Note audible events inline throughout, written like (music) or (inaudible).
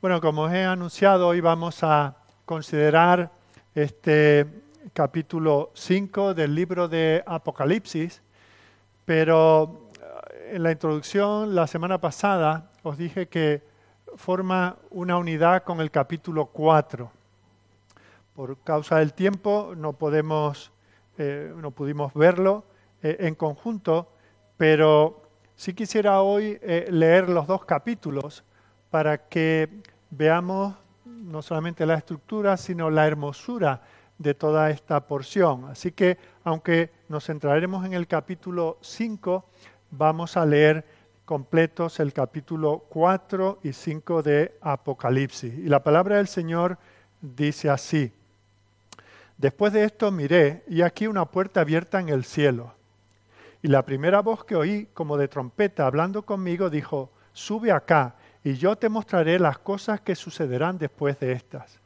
Bueno, como os he anunciado, hoy vamos a considerar este capítulo 5 del libro de Apocalipsis, pero eh, en la introducción la semana pasada os dije que forma una unidad con el capítulo 4. Por causa del tiempo no podemos, eh, no pudimos verlo eh, en conjunto, pero sí quisiera hoy leer los dos capítulos para que veamos no solamente la estructura, sino la hermosura de toda esta porción. Así que, aunque nos centraremos en el capítulo 5, vamos a leer completos el capítulo 4 y 5 de Apocalipsis. Y la palabra del Señor dice así. Después de esto miré y aquí una puerta abierta en el cielo. Y la primera voz que oí, como de trompeta, hablando conmigo, dijo, sube acá y yo te mostraré las cosas que sucederán después de estas.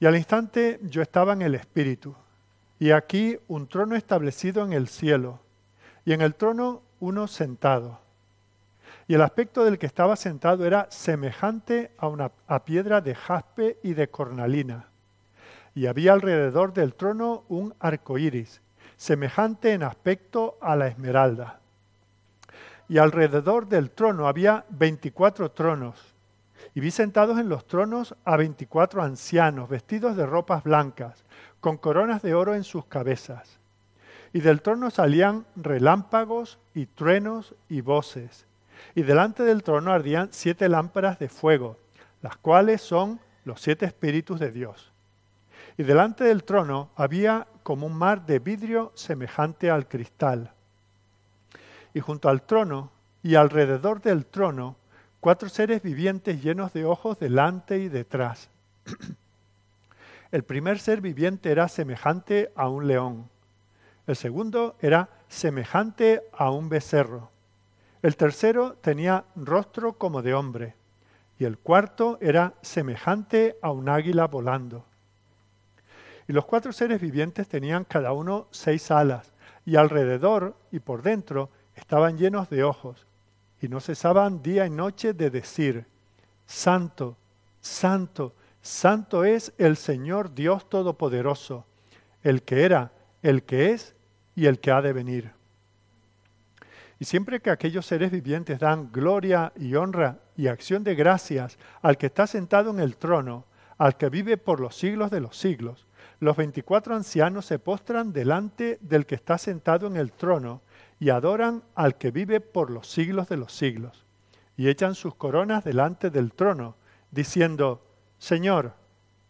Y al instante yo estaba en el Espíritu, y aquí un trono establecido en el cielo, y en el trono uno sentado. Y el aspecto del que estaba sentado era semejante a una a piedra de jaspe y de cornalina. Y había alrededor del trono un arco iris, semejante en aspecto a la esmeralda y alrededor del trono había veinticuatro tronos. Y vi sentados en los tronos a veinticuatro ancianos, vestidos de ropas blancas, con coronas de oro en sus cabezas. Y del trono salían relámpagos y truenos y voces. Y delante del trono ardían siete lámparas de fuego, las cuales son los siete espíritus de Dios. Y delante del trono había como un mar de vidrio semejante al cristal y junto al trono y alrededor del trono cuatro seres vivientes llenos de ojos delante y detrás. (clears throat) El primer ser viviente era semejante a un león. El segundo era semejante a un becerro. El tercero tenía rostro como de hombre. Y el cuarto era semejante a un águila volando. Y los cuatro seres vivientes tenían cada uno seis alas, y alrededor y por dentro estaban llenos de ojos y no cesaban día y noche de decir, Santo, Santo, Santo es el Señor Dios Todopoderoso, el que era, el que es y el que ha de venir. Y siempre que aquellos seres vivientes dan gloria y honra y acción de gracias al que está sentado en el trono, al que vive por los siglos de los siglos, los veinticuatro ancianos se postran delante del que está sentado en el trono y adoran al que vive por los siglos de los siglos, y echan sus coronas delante del trono, diciendo, Señor,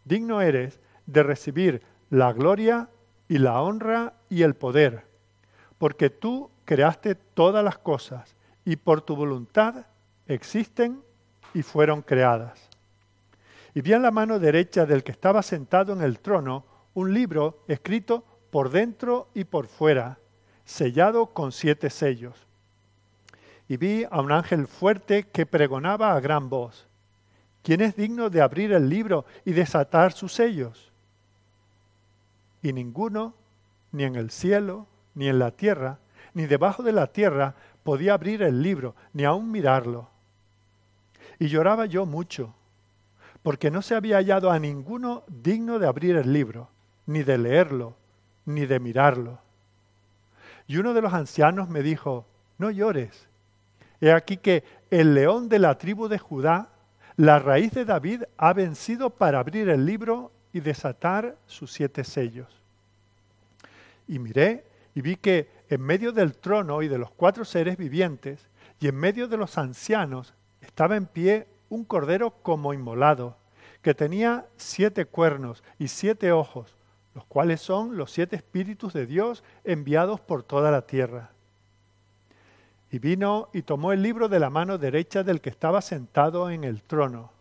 digno eres de recibir la gloria y la honra y el poder, porque tú creaste todas las cosas, y por tu voluntad existen y fueron creadas. Y vi en la mano derecha del que estaba sentado en el trono un libro escrito por dentro y por fuera, sellado con siete sellos. Y vi a un ángel fuerte que pregonaba a gran voz, ¿quién es digno de abrir el libro y desatar sus sellos? Y ninguno, ni en el cielo, ni en la tierra, ni debajo de la tierra, podía abrir el libro, ni aun mirarlo. Y lloraba yo mucho, porque no se había hallado a ninguno digno de abrir el libro, ni de leerlo, ni de mirarlo. Y uno de los ancianos me dijo, no llores. He aquí que el león de la tribu de Judá, la raíz de David, ha vencido para abrir el libro y desatar sus siete sellos. Y miré y vi que en medio del trono y de los cuatro seres vivientes, y en medio de los ancianos, estaba en pie un cordero como inmolado, que tenía siete cuernos y siete ojos, los cuales son los siete espíritus de Dios enviados por toda la tierra. Y vino y tomó el libro de la mano derecha del que estaba sentado en el trono.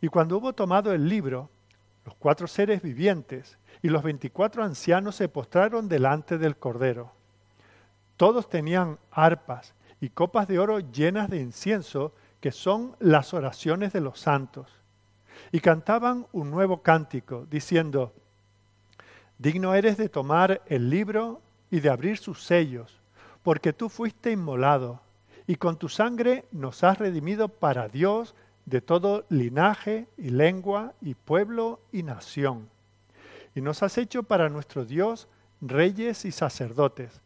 Y cuando hubo tomado el libro, los cuatro seres vivientes y los veinticuatro ancianos se postraron delante del Cordero. Todos tenían arpas y copas de oro llenas de incienso, que son las oraciones de los santos. Y cantaban un nuevo cántico, diciendo, Digno eres de tomar el libro y de abrir sus sellos, porque tú fuiste inmolado, y con tu sangre nos has redimido para Dios de todo linaje y lengua y pueblo y nación. Y nos has hecho para nuestro Dios reyes y sacerdotes,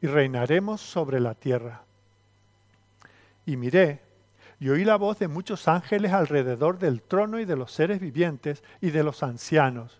y reinaremos sobre la tierra. Y miré, y oí la voz de muchos ángeles alrededor del trono y de los seres vivientes y de los ancianos,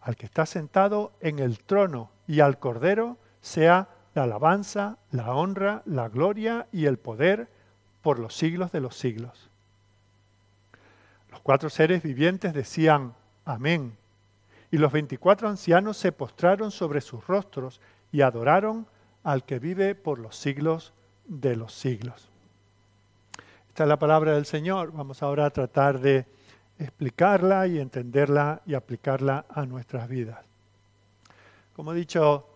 al que está sentado en el trono y al cordero, sea la alabanza, la honra, la gloria y el poder por los siglos de los siglos. Los cuatro seres vivientes decían, Amén. Y los veinticuatro ancianos se postraron sobre sus rostros y adoraron al que vive por los siglos de los siglos. Esta es la palabra del Señor. Vamos ahora a tratar de explicarla y entenderla y aplicarla a nuestras vidas. Como he dicho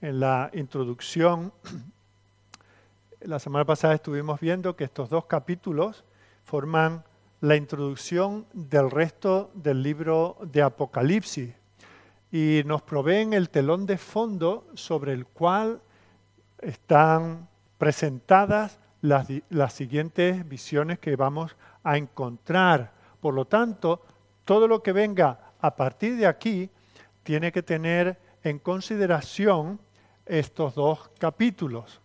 en la introducción, (clears throat) la semana pasada estuvimos viendo que estos dos capítulos forman la introducción del resto del libro de Apocalipsis y nos proveen el telón de fondo sobre el cual están presentadas las, las, siguientes visiones que vamos a encontrar. Por lo tanto, todo lo que venga a partir de aquí tiene que tener en consideración estos dos capítulos.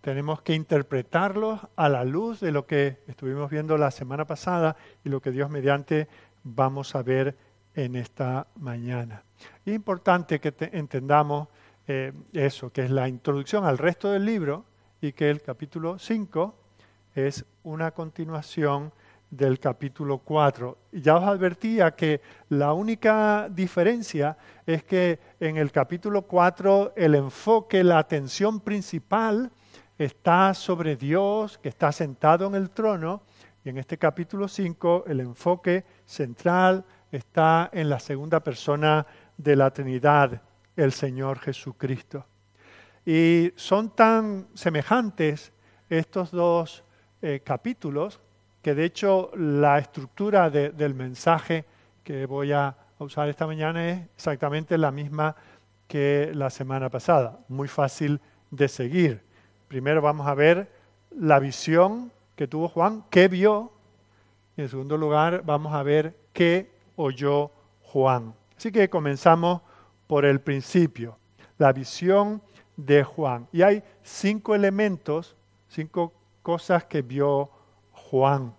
Tenemos que interpretarlos a la luz de lo que estuvimos viendo la semana pasada y lo que Dios mediante vamos a ver en esta mañana. Es importante que entendamos eh, eso, que es la introducción al resto del libro y que el capítulo 5 es una continuación del capítulo 4. Ya os advertía que la única diferencia es que en el capítulo 4 el enfoque, la atención principal está sobre Dios que está sentado en el trono y en este capítulo 5 el enfoque central está en la segunda persona de la Trinidad, el Señor Jesucristo. Y son tan semejantes estos dos eh, capítulos que de hecho la estructura del mensaje que voy a usar esta mañana es exactamente la misma que la semana pasada, muy fácil de seguir. Primero vamos a ver la visión que tuvo Juan, qué vio, y en segundo lugar vamos a ver qué oyó Juan. Así que comenzamos por el principio, la visión de Juan. Y hay cinco elementos, cinco cosas que vio Juan.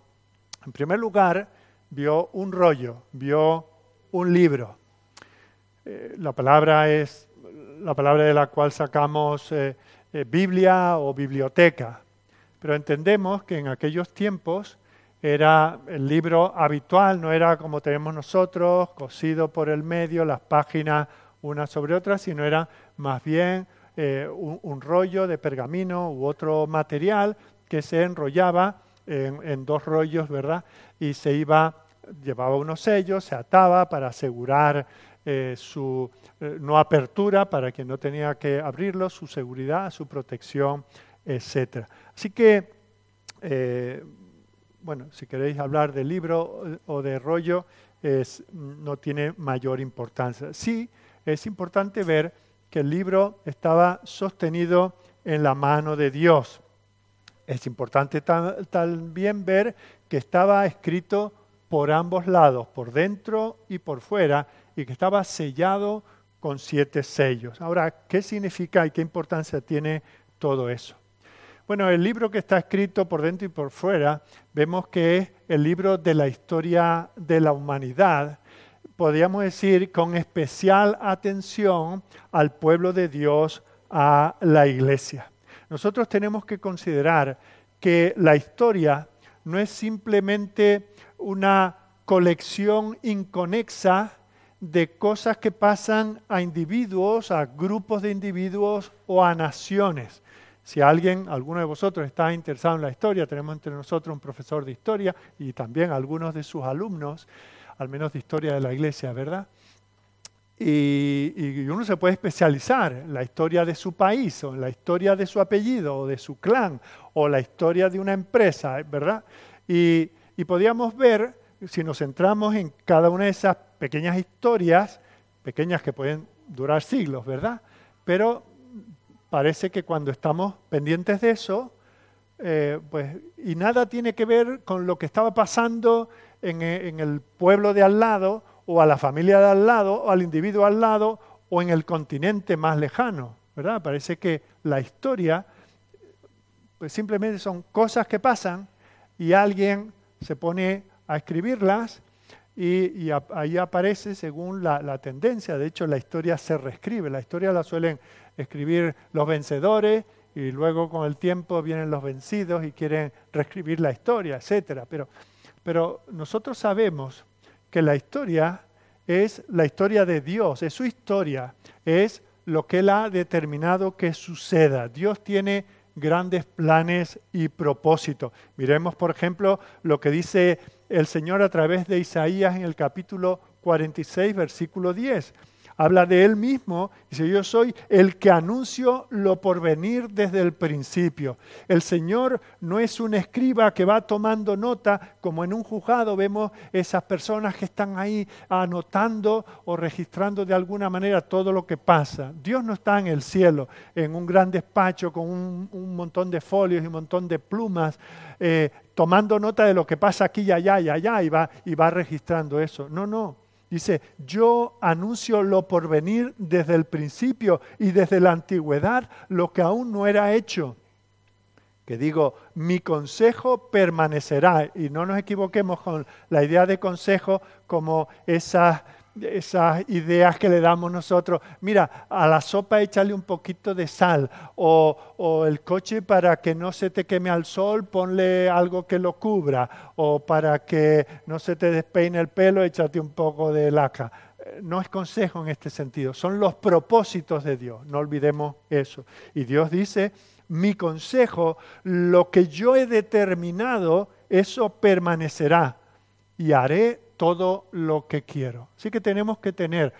En primer lugar, vio un rollo, vio un libro. Eh, la palabra es la palabra de la cual sacamos eh, eh, Biblia o biblioteca, pero entendemos que en aquellos tiempos era el libro habitual, no era como tenemos nosotros, cosido por el medio, las páginas una sobre otra, sino era más bien un, rollo de pergamino u otro material que se enrollaba en, dos rollos, ¿verdad? Y se iba, llevaba unos sellos, se ataba para asegurar eh, su eh, no apertura para quien no tenía que abrirlo, su seguridad, su protección, etc. Así que, eh, bueno, si queréis hablar de libro o de rollo, no tiene mayor importancia. Sí, es importante ver que el libro estaba sostenido en la mano de Dios. Es importante también ver que estaba escrito por ambos lados, por dentro y por fuera, y que estaba sellado con siete sellos. Ahora, ¿qué significa y qué importancia tiene todo eso? Bueno, el libro que está escrito por dentro y por fuera, vemos que es el libro de la historia de la humanidad, podríamos decir con especial atención al pueblo de Dios, a la iglesia. Nosotros tenemos que considerar que la historia no es simplemente una colección inconexa de cosas que pasan a individuos, a grupos de individuos o a naciones. Si alguien, alguno de vosotros está interesado en la historia, tenemos entre nosotros un profesor de historia y también algunos de sus alumnos, al menos de historia de la iglesia, ¿verdad? Y, uno se puede especializar en la historia de su país, o en la historia de su apellido, o de su clan, o la historia de una empresa, ¿verdad? Y, y podíamos ver, si nos centramos en cada una de esas pequeñas historias, pequeñas que pueden durar siglos, ¿verdad? Pero parece que cuando estamos pendientes de eso, eh, pues, y nada tiene que ver con lo que estaba pasando en, en el pueblo de al lado, o a la familia de al lado, o al individuo al lado, o en el continente más lejano, ¿verdad? Parece que la historia, pues simplemente son cosas que pasan y alguien se pone a escribirlas y, ahí aparece según la, tendencia. De hecho, la historia se reescribe. La historia la suelen escribir los vencedores y luego con el tiempo vienen los vencidos y quieren reescribir la historia, etc. Pero, pero nosotros sabemos que la historia es la historia de Dios, es su historia, es lo que Él ha determinado que suceda. Dios tiene grandes planes y propósitos. Miremos, por ejemplo, lo que dice el Señor a través de Isaías en el capítulo 46, versículo 10 habla de él mismo, dice, yo soy el que anuncio lo por venir desde el principio. El Señor no es un escriba que va tomando nota, como en un juzgado vemos esas personas que están ahí anotando o registrando de alguna manera todo lo que pasa. Dios no está en el cielo, en un gran despacho con un, montón de folios y un montón de plumas. Eh, tomando nota de lo que pasa aquí y allá y allá y va, y va registrando eso. No, no. Dice, yo anuncio lo por venir desde el principio y desde la antigüedad, lo que aún no era hecho. Que digo, mi consejo permanecerá. Y no nos equivoquemos con la idea de consejo como esas esas ideas que le damos nosotros. Mira, a la sopa échale un poquito de sal o, el coche para que no se te queme al sol, ponle algo que lo cubra o para que no se te despeine el pelo, échate un poco de laca. No es consejo en este sentido, son los propósitos de Dios, no olvidemos eso. Y Dios dice, mi consejo, lo que yo he determinado, eso permanecerá y haré todo lo que quiero. Así que tenemos que tener,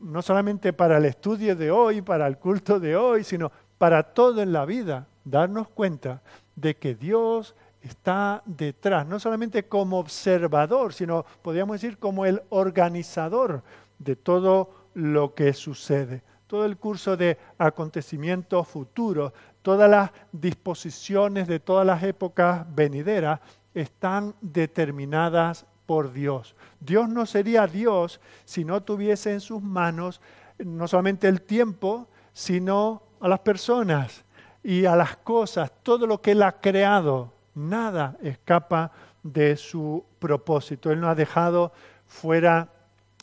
no solamente para el estudio de hoy, para el culto de hoy, sino para todo en la vida, darnos cuenta de que Dios está detrás, no solamente como observador, sino podríamos decir como el organizador de todo lo que sucede. Todo el curso de acontecimientos futuros, todas las disposiciones de todas las épocas venideras están determinadas Dios. Dios no sería Dios si no tuviese en sus manos no solamente el tiempo, sino a las personas y a las cosas, todo lo que Él ha creado. Nada escapa de su propósito. Él no ha dejado fuera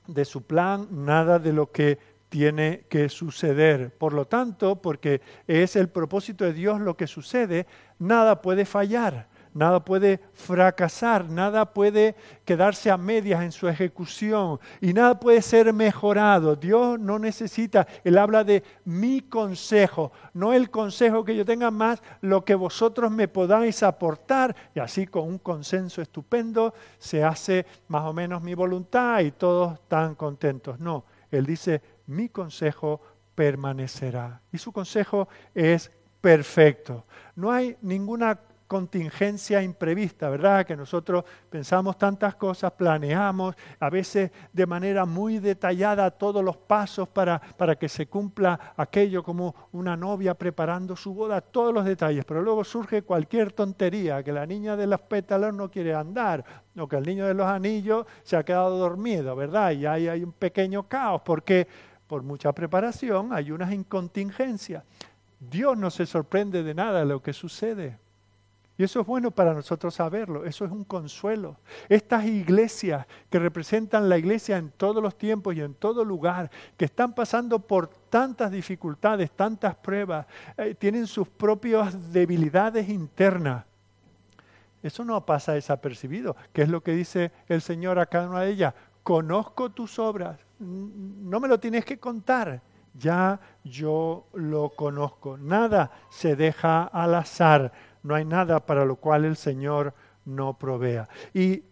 de su plan nada de lo que tiene que suceder. Por lo tanto, porque es el propósito de Dios lo que sucede, nada puede fallar nada puede fracasar, nada puede quedarse a medias en su ejecución y nada puede ser mejorado. Dios no necesita, Él habla de mi consejo, no el consejo que yo tenga más, lo que vosotros me podáis aportar y así con un consenso estupendo se hace más o menos mi voluntad y todos están contentos. No, Él dice, mi consejo permanecerá y su consejo es perfecto. No hay ninguna contingencia imprevista, ¿verdad? Que nosotros pensamos tantas cosas, planeamos a veces de manera muy detallada todos los pasos para, para que se cumpla aquello como una novia preparando su boda, todos los detalles, pero luego surge cualquier tontería, que la niña de los pétalos no quiere andar, o que el niño de los anillos se ha quedado dormido, ¿verdad? Y ahí hay un pequeño caos, porque por mucha preparación hay unas incontingencias. Dios no se sorprende de nada de lo que sucede. Y eso es bueno para nosotros saberlo, eso es un consuelo. Estas iglesias que representan la iglesia en todos los tiempos y en todo lugar, que están pasando por tantas dificultades, tantas pruebas, eh, tienen sus propias debilidades internas. Eso no pasa desapercibido, que es lo que dice el Señor a cada una de ellas. Conozco tus obras, no me lo tienes que contar, ya yo lo conozco. Nada se deja al azar no hay nada para lo cual el Señor no provea. Y,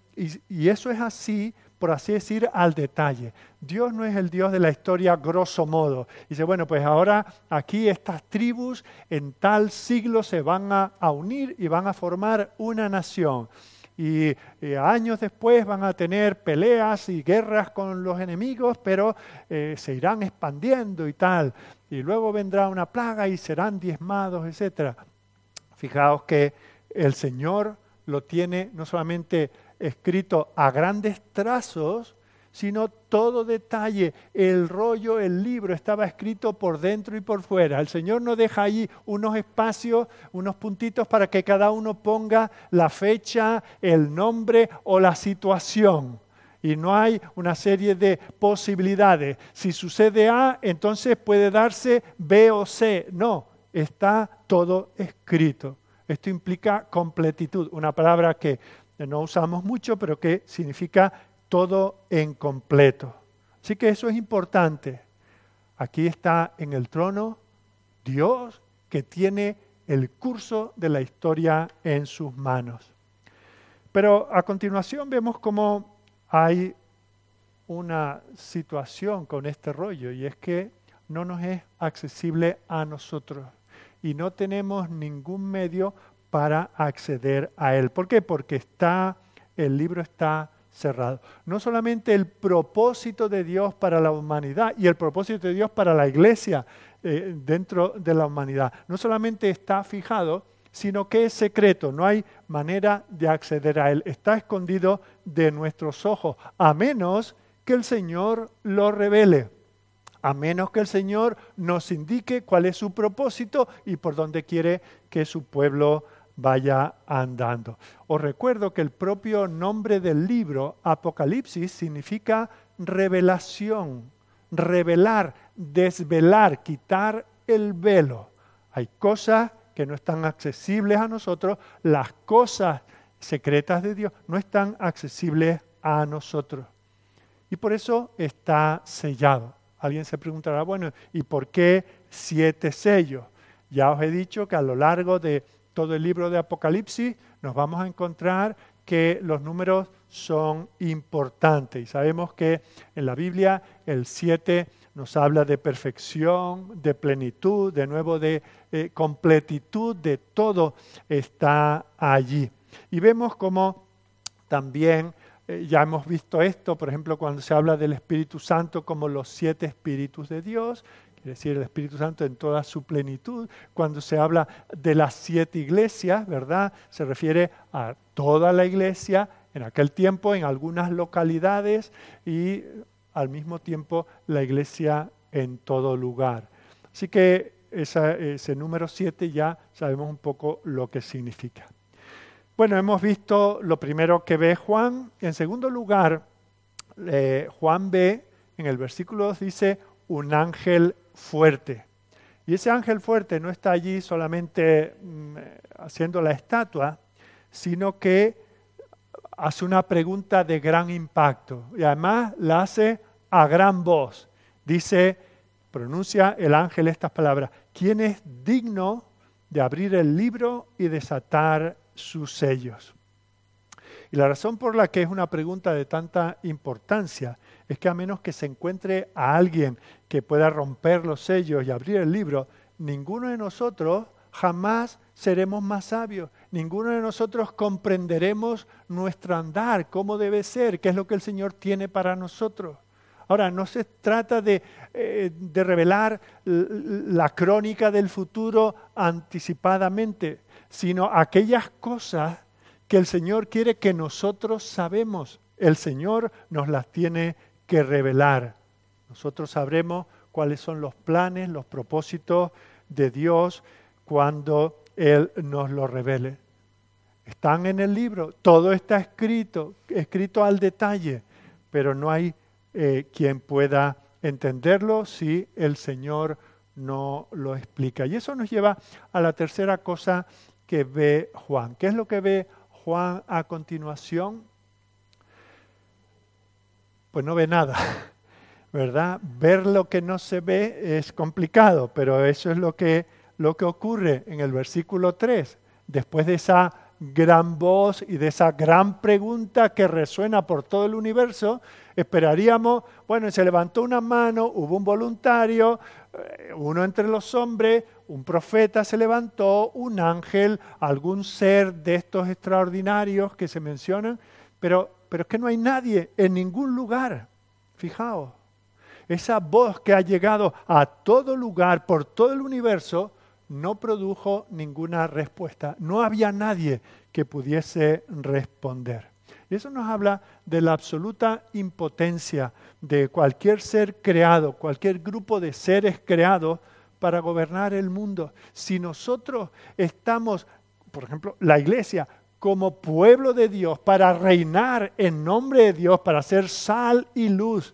eso es así por así decir, al detalle. Dios no es el Dios de la historia grosso modo. Dice, bueno, pues ahora aquí estas tribus en tal siglo se van a, unir y van a formar una nación. Y, años después van a tener peleas y guerras con los enemigos, pero eh, se irán expandiendo y tal. Y luego vendrá una plaga y serán diezmados, etc. Fijaos que el Señor lo tiene no solamente escrito a grandes trazos, sino todo detalle. El rollo, el libro estaba escrito por dentro y por fuera. El Señor no deja ahí unos espacios, unos puntitos para que cada uno ponga la fecha, el nombre o la situación. Y no hay una serie de posibilidades. Si sucede A, entonces puede darse B o C. No, está todo escrito. Esto implica completitud, una palabra que no usamos mucho, pero que significa todo en completo. Así que eso es importante. Aquí está en el trono Dios que tiene el curso de la historia en sus manos. Pero a continuación vemos cómo hay una situación con este rollo y es que no nos es accesible a nosotros y no tenemos ningún medio para acceder a él. ¿Por qué? Porque está, el libro está cerrado. No solamente el propósito de Dios para la humanidad y el propósito de Dios para la iglesia eh, dentro de la humanidad, no solamente está fijado, sino que es secreto, no hay manera de acceder a él, está escondido de nuestros ojos, a menos que el Señor lo revele a menos que el Señor nos indique cuál es su propósito y por dónde quiere que su pueblo vaya andando. Os recuerdo que el propio nombre del libro, Apocalipsis, significa revelación, revelar, desvelar, quitar el velo. Hay cosas que no están accesibles a nosotros, las cosas secretas de Dios no están accesibles a nosotros. Y por eso está sellado. Alguien se preguntará, bueno, ¿y por qué siete sellos? Ya os he dicho que a lo largo de todo el libro de Apocalipsis nos vamos a encontrar que los números son importantes. Y sabemos que en la Biblia el siete nos habla de perfección, de plenitud, de nuevo de eh, completitud, de todo está allí. Y vemos como también eh, ya hemos visto esto, por ejemplo, cuando se habla del Espíritu Santo como los siete espíritus de Dios, quiere decir el Espíritu Santo en toda su plenitud. Cuando se habla de las siete iglesias, ¿verdad? Se refiere a toda la iglesia en aquel tiempo, en algunas localidades y al mismo tiempo la iglesia en todo lugar. Así que ese número siete ya sabemos un poco lo que significa. Bueno, hemos visto lo primero que ve Juan. En segundo lugar, eh, Juan ve, en el versículo 2 dice, un ángel fuerte. Y ese ángel fuerte no está allí solamente mm, haciendo la estatua, sino que hace una pregunta de gran impacto. Y además la hace a gran voz. Dice, pronuncia el ángel estas palabras, ¿quién es digno de abrir el libro y desatar sus sellos. Y la razón por la que es una pregunta de tanta importancia es que a menos que se encuentre a alguien que pueda romper los sellos y abrir el libro, ninguno de nosotros jamás seremos más sabios, ninguno de nosotros comprenderemos nuestro andar, cómo debe ser, qué es lo que el Señor tiene para nosotros. Ahora, no se trata de, eh, de revelar la crónica del futuro anticipadamente, sino aquellas cosas que el Señor quiere que nosotros sabemos. El Señor nos las tiene que revelar. Nosotros sabremos cuáles son los planes, los propósitos de Dios cuando Él nos lo revele. Están en el libro, todo está escrito, escrito al detalle, pero no hay eh, quien pueda entenderlo si el Señor no lo explica. Y eso nos lleva a la tercera cosa que ve Juan. ¿Qué es lo que ve Juan a continuación? Pues no ve nada, (laughs) ¿verdad? Ver lo que no se ve es complicado, pero eso es lo que, lo que ocurre en el versículo 3. Después de esa gran voz y de esa gran pregunta que resuena por todo el universo, esperaríamos, bueno, se levantó una mano, hubo un voluntario, eh, uno entre los hombres, un profeta se levantó, un ángel, algún ser de estos extraordinarios que se mencionan, pero, pero es que no hay nadie en ningún lugar. Fijaos, esa voz que ha llegado a todo lugar, por todo el universo, no produjo ninguna respuesta. No había nadie que pudiese responder. Y eso nos habla de la absoluta impotencia de cualquier ser creado, cualquier grupo de seres creados para gobernar el mundo. Si nosotros estamos, por ejemplo, la iglesia, como pueblo de Dios, para reinar en nombre de Dios, para ser sal y luz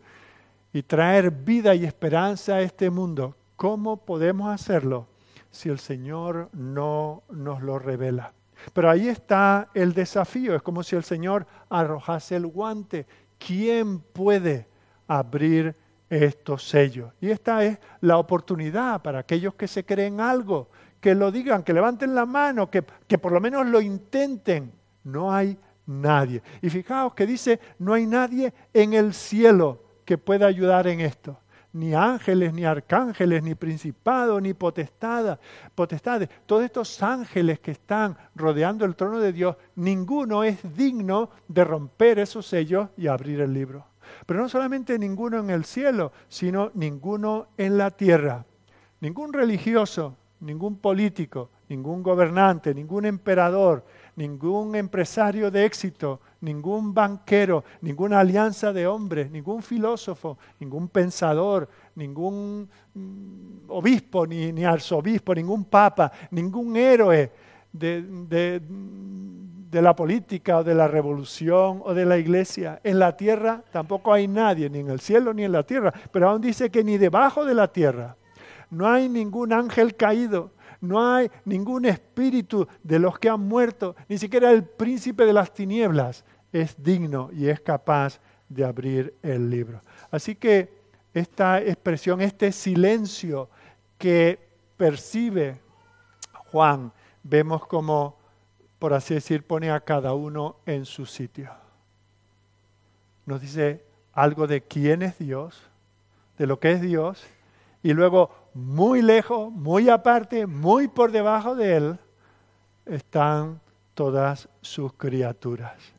y traer vida y esperanza a este mundo, ¿cómo podemos hacerlo si el Señor no nos lo revela? Pero ahí está el desafío, es como si el Señor arrojase el guante. ¿Quién puede abrir estos sellos? Y esta es la oportunidad para aquellos que se creen algo, que lo digan, que levanten la mano, que, que por lo menos lo intenten. No hay nadie. Y fijaos que dice, no hay nadie en el cielo que pueda ayudar en esto ni ángeles, ni arcángeles, ni principados, ni potestades, potestades. Todos estos ángeles que están rodeando el trono de Dios, ninguno es digno de romper esos sellos y abrir el libro. Pero no solamente ninguno en el cielo, sino ninguno en la tierra. Ningún religioso, ningún político, ningún gobernante, ningún emperador, ningún empresario de éxito, ningún banquero, ninguna alianza de hombres, ningún filósofo, ningún pensador, ningún mm, obispo, ni, arzobispo, ningún papa, ningún héroe de, de la política o de la revolución o de la iglesia. En la tierra tampoco hay nadie, ni en el cielo ni en la tierra, pero aún dice que ni debajo de la tierra. No hay ningún ángel caído, no hay ningún espíritu de los que han muerto, ni siquiera el príncipe de las tinieblas es digno y es capaz de abrir el libro. Así que esta expresión, este silencio que percibe Juan, vemos como, por así decir, pone a cada uno en su sitio. Nos dice algo de quién es Dios, de lo que es Dios, y luego muy lejos, muy aparte, muy por debajo de Él, están todas sus criaturas.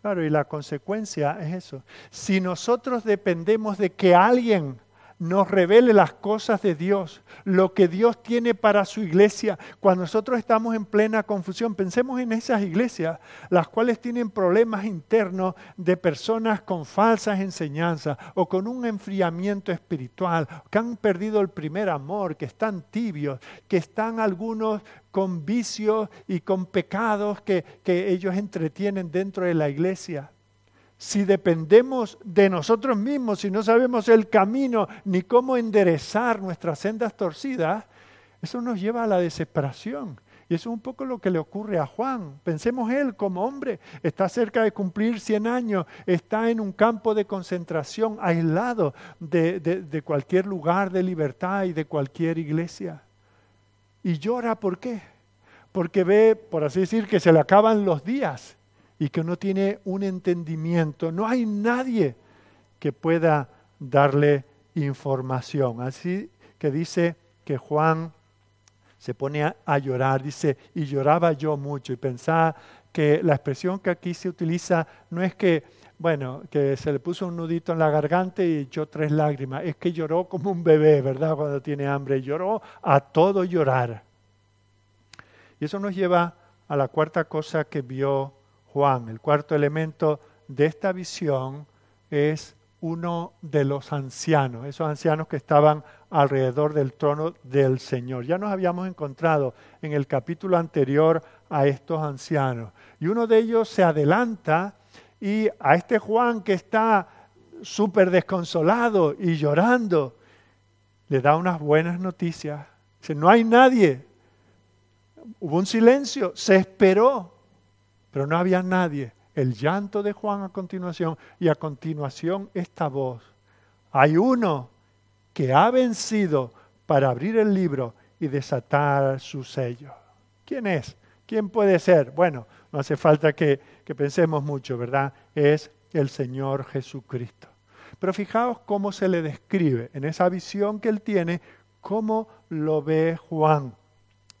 Claro, y la consecuencia es eso. Si nosotros dependemos de que alguien nos revele las cosas de Dios, lo que Dios tiene para su iglesia. Cuando nosotros estamos en plena confusión, pensemos en esas iglesias, las cuales tienen problemas internos de personas con falsas enseñanzas o con un enfriamiento espiritual, que han perdido el primer amor, que están tibios, que están algunos con vicios y con pecados que, que ellos entretienen dentro de la iglesia si dependemos de nosotros mismos, si no sabemos el camino ni cómo enderezar nuestras sendas torcidas, eso nos lleva a la desesperación. Y eso es un poco lo que le ocurre a Juan. Pensemos él como hombre, está cerca de cumplir 100 años, está en un campo de concentración aislado de, de cualquier lugar de libertad y de cualquier iglesia. Y llora, ¿por qué? Porque ve, por así decir, que se le acaban los días y que no tiene un entendimiento. No hay nadie que pueda darle información. Así que dice que Juan se pone a, llorar, dice, y lloraba yo mucho, y pensaba que la expresión que aquí se utiliza no es que, bueno, que se le puso un nudito en la garganta y echó tres lágrimas, es que lloró como un bebé, ¿verdad? Cuando tiene hambre, lloró a todo llorar. Y eso nos lleva a la cuarta cosa que vio Juan. El cuarto elemento de esta visión es uno de los ancianos, esos ancianos que estaban alrededor del trono del Señor. Ya nos habíamos encontrado en el capítulo anterior a estos ancianos. Y uno de ellos se adelanta y a este Juan que está súper desconsolado y llorando, le da unas buenas noticias. Dice, no hay nadie. Hubo un silencio, se esperó pero no había nadie. El llanto de Juan a continuación y a continuación esta voz. Hay uno que ha vencido para abrir el libro y desatar su sello. ¿Quién es? ¿Quién puede ser? Bueno, no hace falta que, que pensemos mucho, ¿verdad? Es el Señor Jesucristo. Pero fijaos cómo se le describe en esa visión que él tiene, cómo lo ve Juan.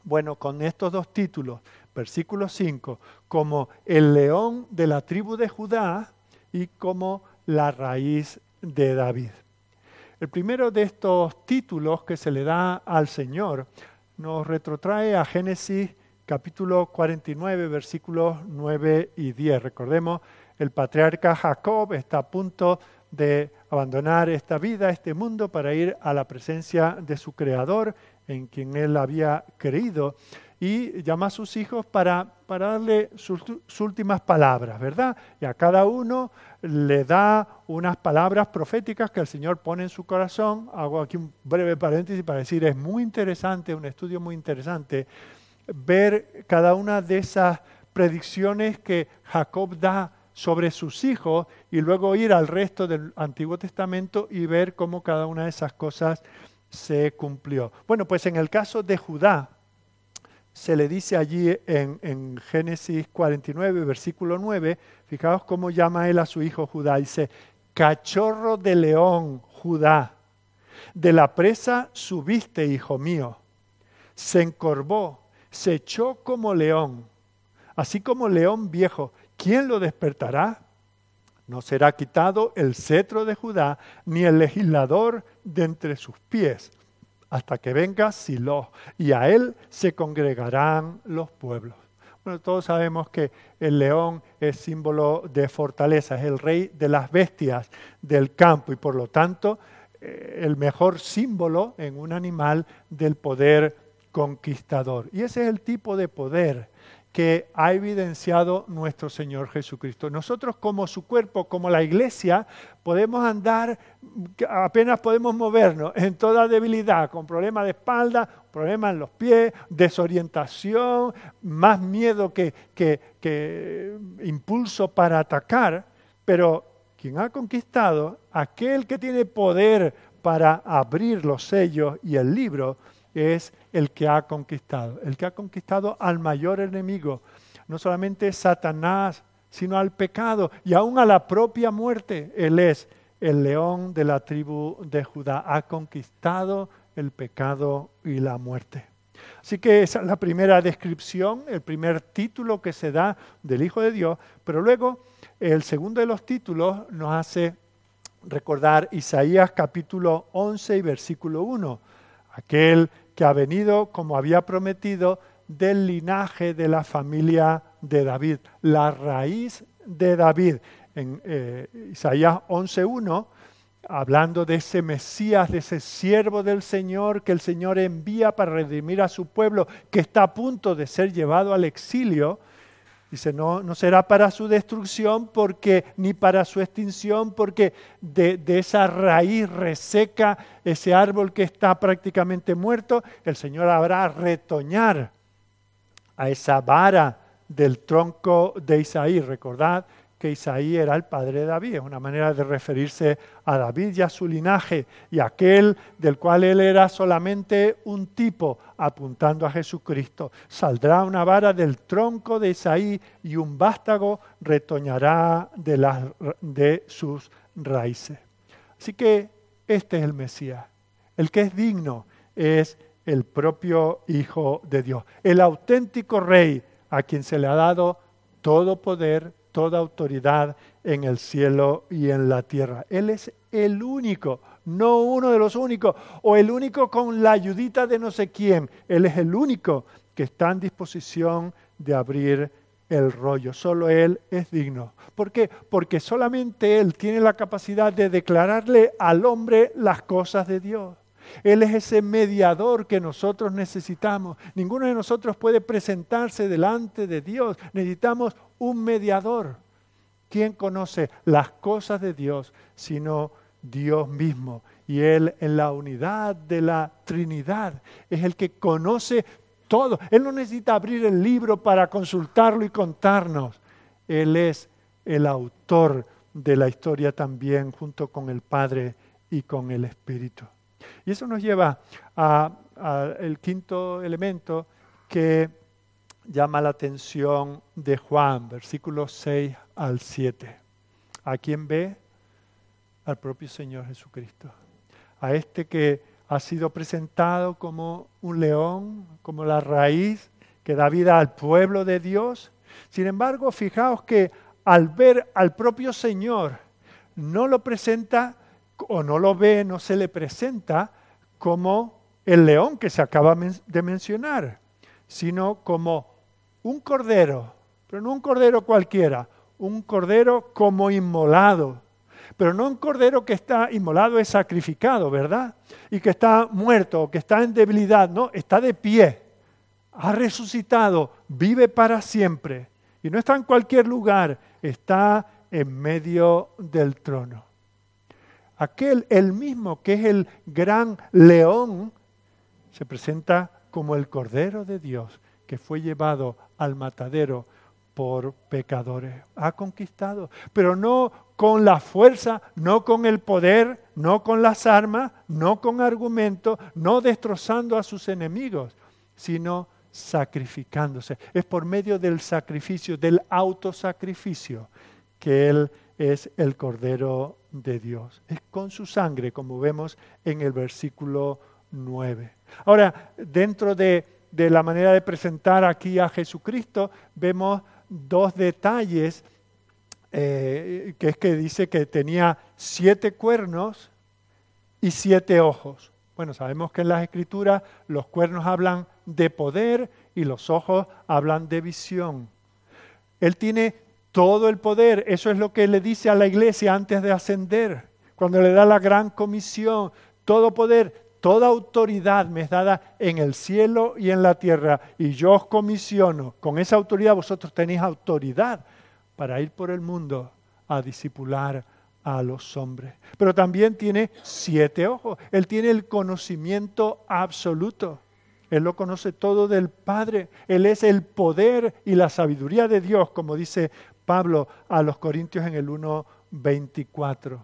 Bueno, con estos dos títulos, versículo 5, como el león de la tribu de Judá y como la raíz de David. El primero de estos títulos que se le da al Señor nos retrotrae a Génesis capítulo 49, versículos 9 y 10. Recordemos, el patriarca Jacob está a punto de abandonar esta vida, este mundo, para ir a la presencia de su Creador, en quien él había creído, y llama a sus hijos para, para darle sus, sus, últimas palabras, ¿verdad? Y a cada uno le da unas palabras proféticas que el Señor pone en su corazón. Hago aquí un breve paréntesis para decir, es muy interesante, un estudio muy interesante, ver cada una de esas predicciones que Jacob da sobre sus hijos y luego ir al resto del Antiguo Testamento y ver cómo cada una de esas cosas se cumplió. Bueno, pues en el caso de Judá, se le dice allí en, en, Génesis 49, versículo 9, fijaos cómo llama él a su hijo Judá, dice, cachorro de león, Judá, de la presa subiste, hijo mío, se encorvó, se echó como león, así como león viejo, ¿quién lo despertará? No será quitado el cetro de Judá, ni el legislador de entre sus pies hasta que venga Silo, y a él se congregarán los pueblos. Bueno, todos sabemos que el león es símbolo de fortaleza, es el rey de las bestias del campo y por lo tanto eh, el mejor símbolo en un animal del poder conquistador. Y ese es el tipo de poder que ha evidenciado nuestro Señor Jesucristo. Nosotros como su cuerpo, como la iglesia, podemos andar, apenas podemos movernos en toda debilidad, con problemas de espalda, problemas en los pies, desorientación, más miedo que, que, que impulso para atacar, pero quien ha conquistado, aquel que tiene poder para abrir los sellos y el libro, es el que ha conquistado, el que ha conquistado al mayor enemigo, no solamente Satanás, sino al pecado y aún a la propia muerte. Él es el león de la tribu de Judá, ha conquistado el pecado y la muerte. Así que es la primera descripción, el primer título que se da del Hijo de Dios, pero luego el segundo de los títulos nos hace recordar Isaías capítulo 11 y versículo 1, aquel que ha venido, como había prometido, del linaje de la familia de David, la raíz de David. En eh, Isaías 11.1, hablando de ese Mesías, de ese siervo del Señor que el Señor envía para redimir a su pueblo, que está a punto de ser llevado al exilio, Dice, no, no será para su destrucción porque, ni para su extinción, porque de, esa raíz reseca, ese árbol que está prácticamente muerto, el Señor habrá retoñar a esa vara del tronco de Isaí. Recordad que Isaí era el padre de David, es una manera de referirse a David y a su linaje, y aquel del cual él era solamente un tipo, apuntando a Jesucristo. Saldrá una vara del tronco de Isaí y un vástago retoñará de, las, de sus raíces. Así que este es el Mesías. El que es digno es el propio Hijo de Dios, el auténtico Rey a quien se le ha dado todo poder, toda autoridad en el cielo y en la tierra. Él es el único, no uno de los únicos, o el único con la ayudita de no sé quién. Él es el único que está en disposición de abrir el rollo. Solo Él es digno. ¿Por qué? Porque solamente Él tiene la capacidad de declararle al hombre las cosas de Dios. Él es ese mediador que nosotros necesitamos. Ninguno de nosotros puede presentarse delante de Dios. Necesitamos un mediador. ¿Quién conoce las cosas de Dios sino Dios mismo? Y Él en la unidad de la Trinidad es el que conoce todo. Él no necesita abrir el libro para consultarlo y contarnos. Él es el autor de la historia también junto con el Padre y con el Espíritu. Y eso nos lleva al quinto elemento que llama la atención de Juan, versículos 6 al 7. ¿A quién ve? Al propio Señor Jesucristo. A este que ha sido presentado como un león, como la raíz que da vida al pueblo de Dios. Sin embargo, fijaos que al ver al propio Señor, no lo presenta o no lo ve, no se le presenta como el león que se acaba de mencionar, sino como un cordero, pero no un cordero cualquiera, un cordero como inmolado. Pero no un cordero que está inmolado es sacrificado, ¿verdad? Y que está muerto que está en debilidad, no, está de pie, ha resucitado, vive para siempre. Y no está en cualquier lugar, está en medio del trono. Aquel, el mismo que es el gran león, se presenta como el Cordero de Dios que fue llevado al matadero por pecadores. Ha conquistado, pero no con la fuerza, no con el poder, no con las armas, no con argumentos, no destrozando a sus enemigos, sino sacrificándose. Es por medio del sacrificio, del autosacrificio, que Él es el Cordero de Dios. Es con su sangre, como vemos en el versículo 9. Ahora, dentro de, la manera de presentar aquí a Jesucristo, vemos dos detalles, eh, que es que dice que tenía siete cuernos y siete ojos. Bueno, sabemos que en las escrituras los cuernos hablan de poder y los ojos hablan de visión. Él tiene todo el poder. Eso es lo que le dice a la iglesia antes de ascender, cuando le da la gran comisión. Todo poder, toda autoridad me es dada en el cielo y en la tierra. Y yo os comisiono. Con esa autoridad vosotros tenéis autoridad para ir por el mundo a disipular a los hombres. Pero también tiene siete ojos. Él tiene el conocimiento absoluto. Él lo conoce todo del Padre. Él es el poder y la sabiduría de Dios, como dice Pablo a los Corintios en el 1.24.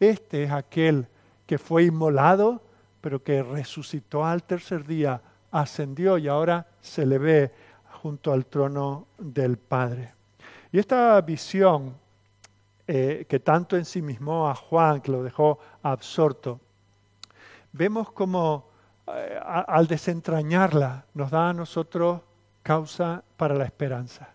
Este es aquel que fue inmolado, pero que resucitó al tercer día, ascendió y ahora se le ve junto al trono del Padre. Y esta visión eh, que tanto ensimismó a Juan, que lo dejó absorto, vemos como eh, al desentrañarla nos da a nosotros causa para la esperanza.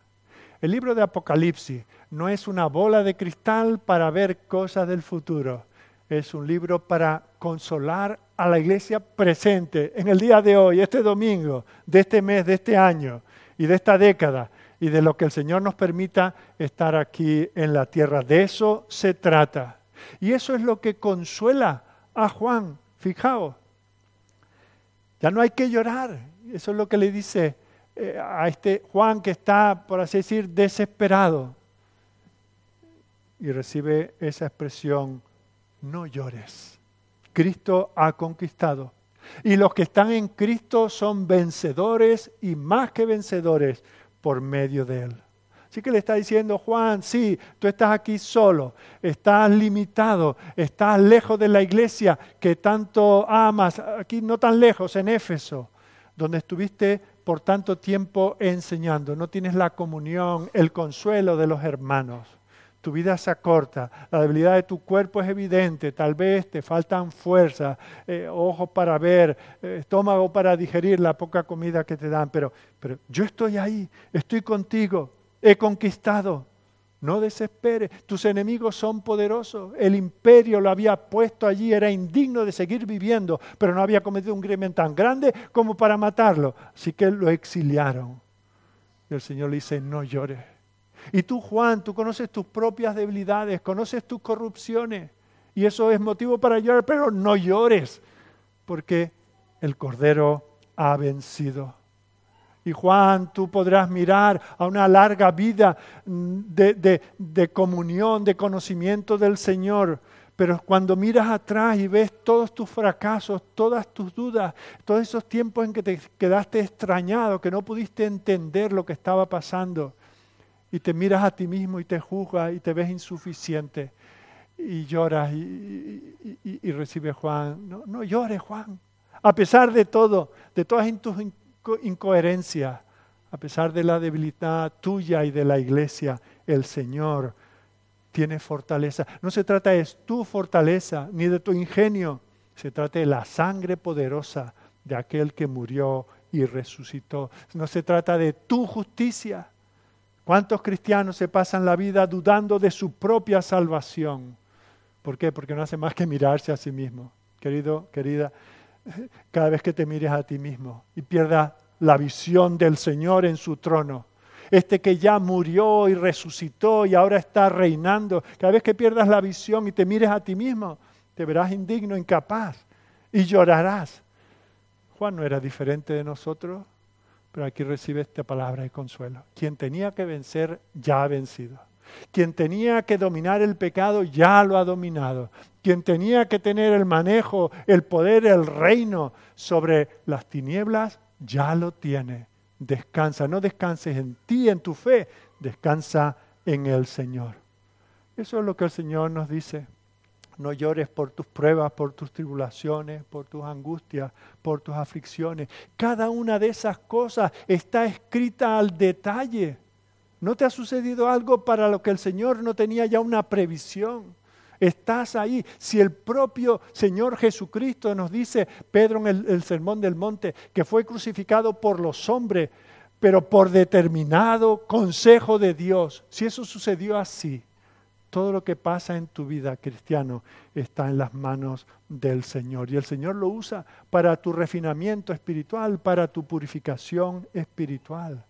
El libro de Apocalipsis no es una bola de cristal para ver cosas del futuro. Es un libro para consolar a la iglesia presente en el día de hoy, este domingo, de este mes, de este año y de esta década y de lo que el Señor nos permita estar aquí en la tierra. De eso se trata. Y eso es lo que consuela a Juan. Fijaos, ya no hay que llorar. Eso es lo que le dice eh, a este Juan que está, por así decir, desesperado. Y recibe esa expresión, no llores. Cristo ha conquistado. Y los que están en Cristo son vencedores y más que vencedores por medio de Él. Así que le está diciendo, Juan, sí, tú estás aquí solo, estás limitado, estás lejos de la iglesia que tanto amas, aquí no tan lejos, en Éfeso, donde estuviste por tanto tiempo enseñando, no tienes la comunión, el consuelo de los hermanos. Tu vida se acorta, la debilidad de tu cuerpo es evidente, tal vez te faltan fuerzas, eh, ojos para ver, eh, estómago para digerir la poca comida que te dan, pero, pero yo estoy ahí, estoy contigo, he conquistado, no desesperes, tus enemigos son poderosos. El imperio lo había puesto allí, era indigno de seguir viviendo, pero no había cometido un crimen tan grande como para matarlo. Así que lo exiliaron. Y el Señor le dice, no llores. Y tú, Juan, tú conoces tus propias debilidades, conoces tus corrupciones. Y eso es motivo para llorar, pero no llores, porque el Cordero ha vencido. Y Juan, tú podrás mirar a una larga vida mm, de, comunión, de conocimiento del Señor. Pero cuando miras atrás y ves todos tus fracasos, todas tus dudas, todos esos tiempos en que te quedaste extrañado, que no pudiste entender lo que estaba pasando, y te miras a ti mismo y te juzgas y te ves insuficiente, y lloras y, y, recibes Juan, no, no llores Juan, a pesar de todo, de todas tus incoherencia, a pesar de la debilidad tuya y de la iglesia, el Señor tiene fortaleza. No se trata de tu fortaleza ni de tu ingenio, se trata de la sangre poderosa de aquel que murió y resucitó. No se trata de tu justicia. ¿Cuántos cristianos se pasan la vida dudando de su propia salvación? ¿Por qué? Porque no hace más que mirarse a sí mismo. Querido, querida, cada vez que te mires a ti mismo y pierdas la visión del Señor en su trono, este que ya murió y resucitó y ahora está reinando. Cada vez que pierdas la visión y te mires a ti mismo, te verás indigno, incapaz y llorarás. Juan no era diferente de nosotros, pero aquí recibe esta palabra de consuelo. Quien tenía que vencer ya ha vencido. Quien tenía que dominar el pecado ya lo ha dominado. Quien tenía que tener el manejo, el poder, el reino sobre las tinieblas, ya lo tiene descansa. No descanses en ti, en tu fe, descansa en el Señor. Eso es lo que el Señor nos dice. No llores por tus pruebas, por tus tribulaciones, por tus angustias, por tus aflicciones. Cada una de esas cosas está escrita al detalle. ¿No te ha sucedido algo para lo que el Señor no tenía ya una previsión? Estás ahí. Si el propio Señor Jesucristo nos dice, Pedro en el, Sermón del Monte, que fue crucificado por los hombres, pero por determinado consejo de Dios, si eso sucedió así, todo lo que pasa en tu vida, cristiano, está en las manos del Señor. Y el Señor lo usa para tu refinamiento espiritual, para tu purificación espiritual.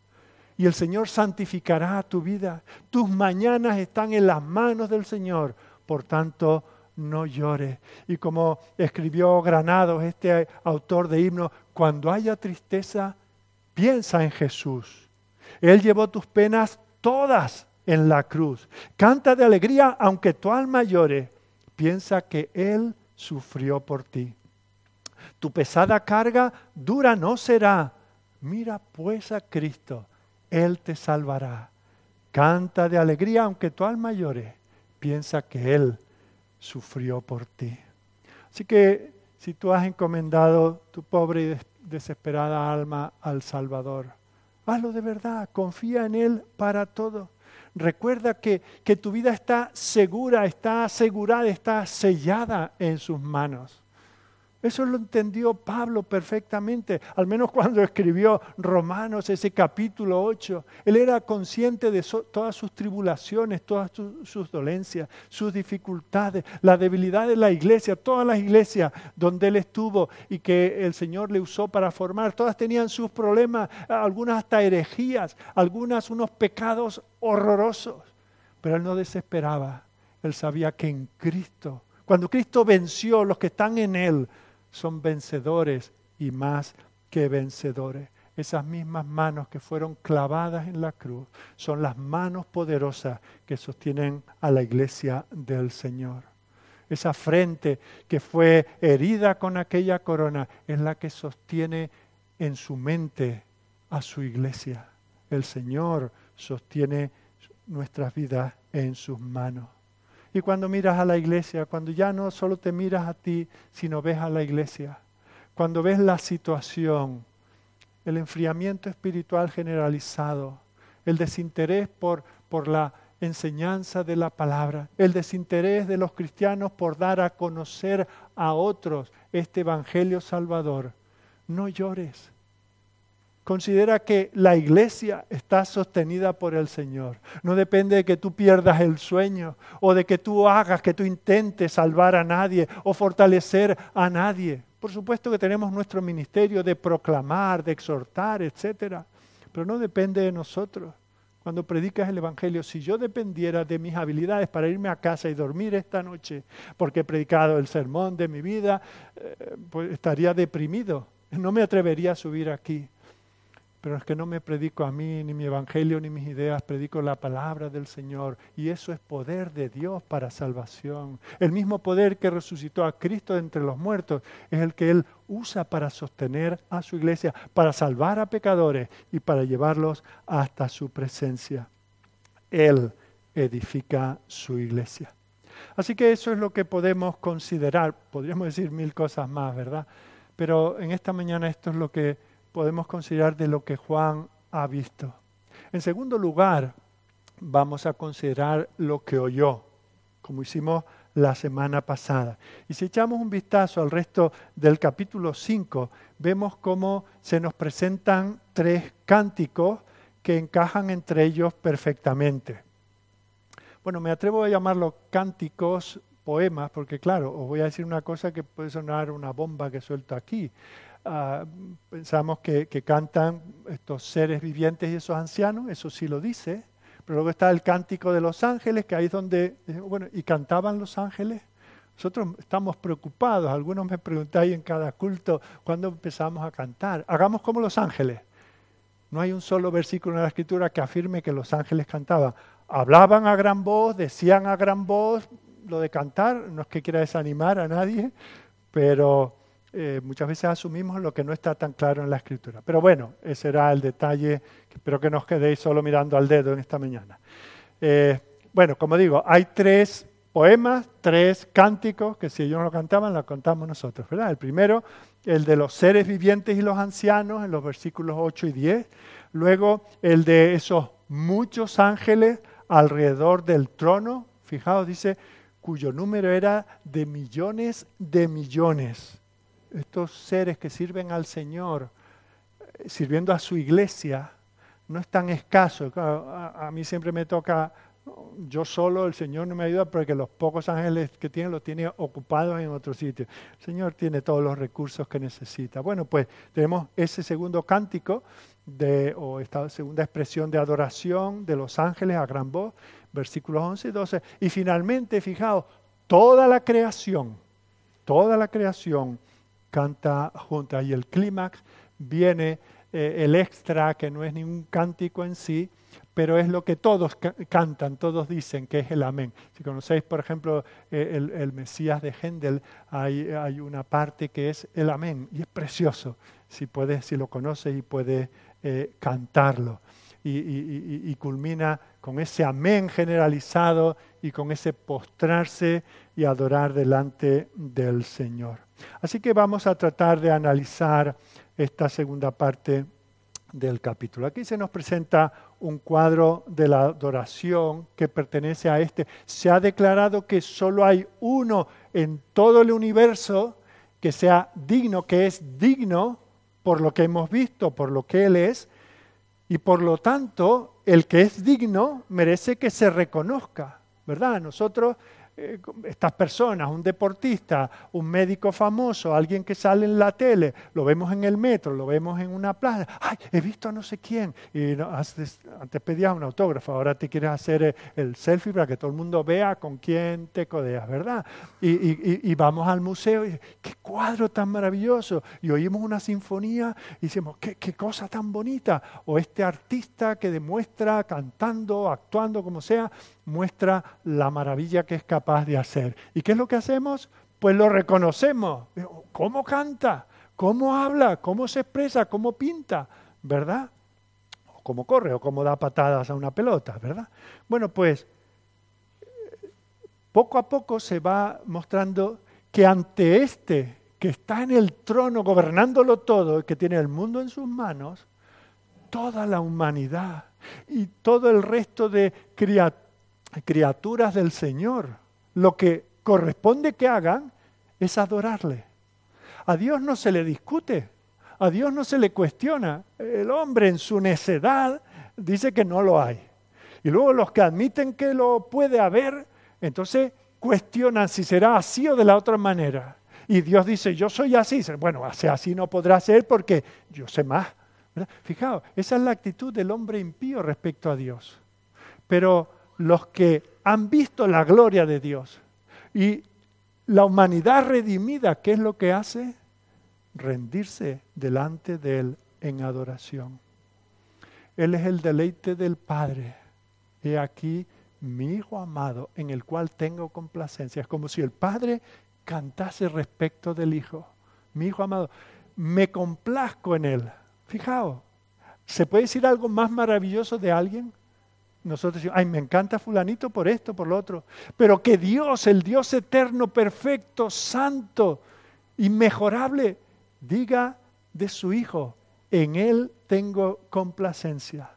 Y el Señor santificará tu vida. Tus mañanas están en las manos del Señor por tanto no llores. Y como escribió Granados, este autor de himno, cuando haya tristeza, piensa en Jesús. Él llevó tus penas todas en la cruz. Canta de alegría aunque tu alma llore. Piensa que Él sufrió por ti. Tu pesada carga dura no será. Mira pues a Cristo, Él te salvará. Canta de alegría aunque tu alma llore piensa que Él sufrió por ti. Así que si tú has encomendado tu pobre y desesperada alma al Salvador, hazlo de verdad, confía en Él para todo. Recuerda que, que tu vida está segura, está asegurada, está sellada en sus manos. Eso lo entendió Pablo perfectamente, al menos cuando escribió Romanos, ese capítulo 8. Él era consciente de todas sus tribulaciones, todas sus dolencias, sus dificultades, la debilidad de la iglesia, todas las iglesias donde él estuvo y que el Señor le usó para formar, todas tenían sus problemas, algunas hasta herejías, algunas unos pecados horrorosos. Pero él no desesperaba, él sabía que en Cristo, cuando Cristo venció los que están en él, son vencedores y más que vencedores. Esas mismas manos que fueron clavadas en la cruz son las manos poderosas que sostienen a la iglesia del Señor. Esa frente que fue herida con aquella corona es la que sostiene en su mente a su iglesia. El Señor sostiene nuestras vidas en sus manos. Y cuando miras a la iglesia, cuando ya no solo te miras a ti, sino ves a la iglesia, cuando ves la situación, el enfriamiento espiritual generalizado, el desinterés por, por la enseñanza de la palabra, el desinterés de los cristianos por dar a conocer a otros este Evangelio Salvador, no llores Considera que la iglesia está sostenida por el Señor. No depende de que tú pierdas el sueño o de que tú hagas, que tú intentes salvar a nadie o fortalecer a nadie. Por supuesto que tenemos nuestro ministerio de proclamar, de exhortar, etcétera, pero no depende de nosotros. Cuando predicas el Evangelio, si yo dependiera de mis habilidades para irme a casa y dormir esta noche, porque he predicado el sermón de mi vida, eh, pues estaría deprimido. No me atrevería a subir aquí pero es que no me predico a mí, ni mi evangelio, ni mis ideas, predico la palabra del Señor. Y eso es poder de Dios para salvación. El mismo poder que resucitó a Cristo entre los muertos es el que Él usa para sostener a su iglesia, para salvar a pecadores y para llevarlos hasta su presencia. Él edifica su iglesia. Así que eso es lo que podemos considerar. Podríamos decir mil cosas más, ¿verdad? Pero en esta mañana esto es lo que podemos considerar de lo que Juan ha visto. En segundo lugar, vamos a considerar lo que oyó, como hicimos la semana pasada. Y si echamos un vistazo al resto del capítulo 5, vemos cómo se nos presentan tres cánticos que encajan entre ellos perfectamente. Bueno, me atrevo a llamarlos cánticos, poemas, porque claro, os voy a decir una cosa que puede sonar una bomba que suelto aquí. Ah, pensamos que, que cantan estos seres vivientes y esos ancianos, eso sí lo dice, pero luego está el cántico de los ángeles, que ahí es donde, bueno, ¿y cantaban los ángeles? Nosotros estamos preocupados, algunos me preguntáis en cada culto, ¿cuándo empezamos a cantar? Hagamos como los ángeles. No hay un solo versículo en la escritura que afirme que los ángeles cantaban. Hablaban a gran voz, decían a gran voz, lo de cantar, no es que quiera desanimar a nadie, pero eh, muchas veces asumimos lo que no está tan claro en la escritura. Pero bueno, ese era el detalle, espero que no os quedéis solo mirando al dedo en esta mañana. Eh, bueno, como digo, hay tres poemas, tres cánticos, que si ellos no lo cantaban, lo contamos nosotros, ¿verdad? El primero, el de los seres vivientes y los ancianos, en los versículos 8 y 10. Luego, el de esos muchos ángeles alrededor del trono. Fijaos, dice, cuyo número era de millones de millones estos seres que sirven al Señor, eh, sirviendo a su iglesia, no es tan escaso. A, mí siempre me toca, yo solo, el Señor no me ayuda porque los pocos ángeles que tiene los tiene ocupados en otro sitio. El Señor tiene todos los recursos que necesita. Bueno, pues tenemos ese segundo cántico de, o esta segunda expresión de adoración de los ángeles a gran voz, versículos 11 y 12. Y finalmente, fijaos, toda la creación, toda la creación canta junta. Y el clímax viene eh, el extra, que no es ningún cántico en sí, pero es lo que todos cantan, todos dicen que es el amén. Si conocéis, por ejemplo, eh, el, Mesías de Händel, hay, hay, una parte que es el amén, y es precioso, si, puedes, si lo conoces y puedes eh, cantarlo. y, culmina con ese amén generalizado y con ese postrarse y adorar delante del Señor. Así que vamos a tratar de analizar esta segunda parte del capítulo. Aquí se nos presenta un cuadro de la adoración que pertenece a este. Se ha declarado que solo hay uno en todo el universo que sea digno, que es digno por lo que hemos visto, por lo que Él es, y por lo tanto el que es digno merece que se reconozca, ¿verdad? Nosotros eh, estas personas, un deportista, un médico famoso, alguien que sale en la tele, lo vemos en el metro, lo vemos en una plaza, ay, he visto a no sé quién, y antes, pedías un autógrafo, ahora te quieres hacer eh, el selfie para que todo el mundo vea con quién te codeas, ¿verdad? Y, vamos al museo y qué cuadro tan maravilloso, y oímos una sinfonía y decimos, qué, qué cosa tan bonita, o este artista que demuestra cantando, actuando, como sea, muestra la maravilla que es capaz de hacer. ¿Y qué es lo que hacemos? Pues lo reconocemos. ¿Cómo canta? ¿Cómo habla? ¿Cómo se expresa? ¿Cómo pinta? ¿Verdad? O cómo corre o cómo da patadas a una pelota, ¿verdad? Bueno, pues poco a poco se va mostrando que ante este que está en el trono gobernándolo todo, que tiene el mundo en sus manos, toda la humanidad y todo el resto de criaturas criaturas del Señor, lo que corresponde que hagan es adorarle. A Dios no se le discute, a Dios no se le cuestiona. El hombre en su necedad dice que no lo hay. Y luego los que admiten que lo puede haber, entonces cuestionan si será así o de la otra manera. Y Dios dice, yo soy así. Bueno, así no podrá ser porque yo sé más. Fijaos, esa es la actitud del hombre impío respecto a Dios. Pero los que han visto la gloria de Dios. Y la humanidad redimida, ¿qué es lo que hace? Rendirse delante de Él en adoración. Él es el deleite del Padre. He aquí mi Hijo amado en el cual tengo complacencia. Es como si el Padre cantase respecto del Hijo. Mi Hijo amado, me complazco en Él. Fijaos, ¿se puede decir algo más maravilloso de alguien? Nosotros decimos, ay, me encanta fulanito por esto, por lo otro. Pero que Dios, el Dios eterno, perfecto, santo, inmejorable, diga de su Hijo, en Él tengo complacencia.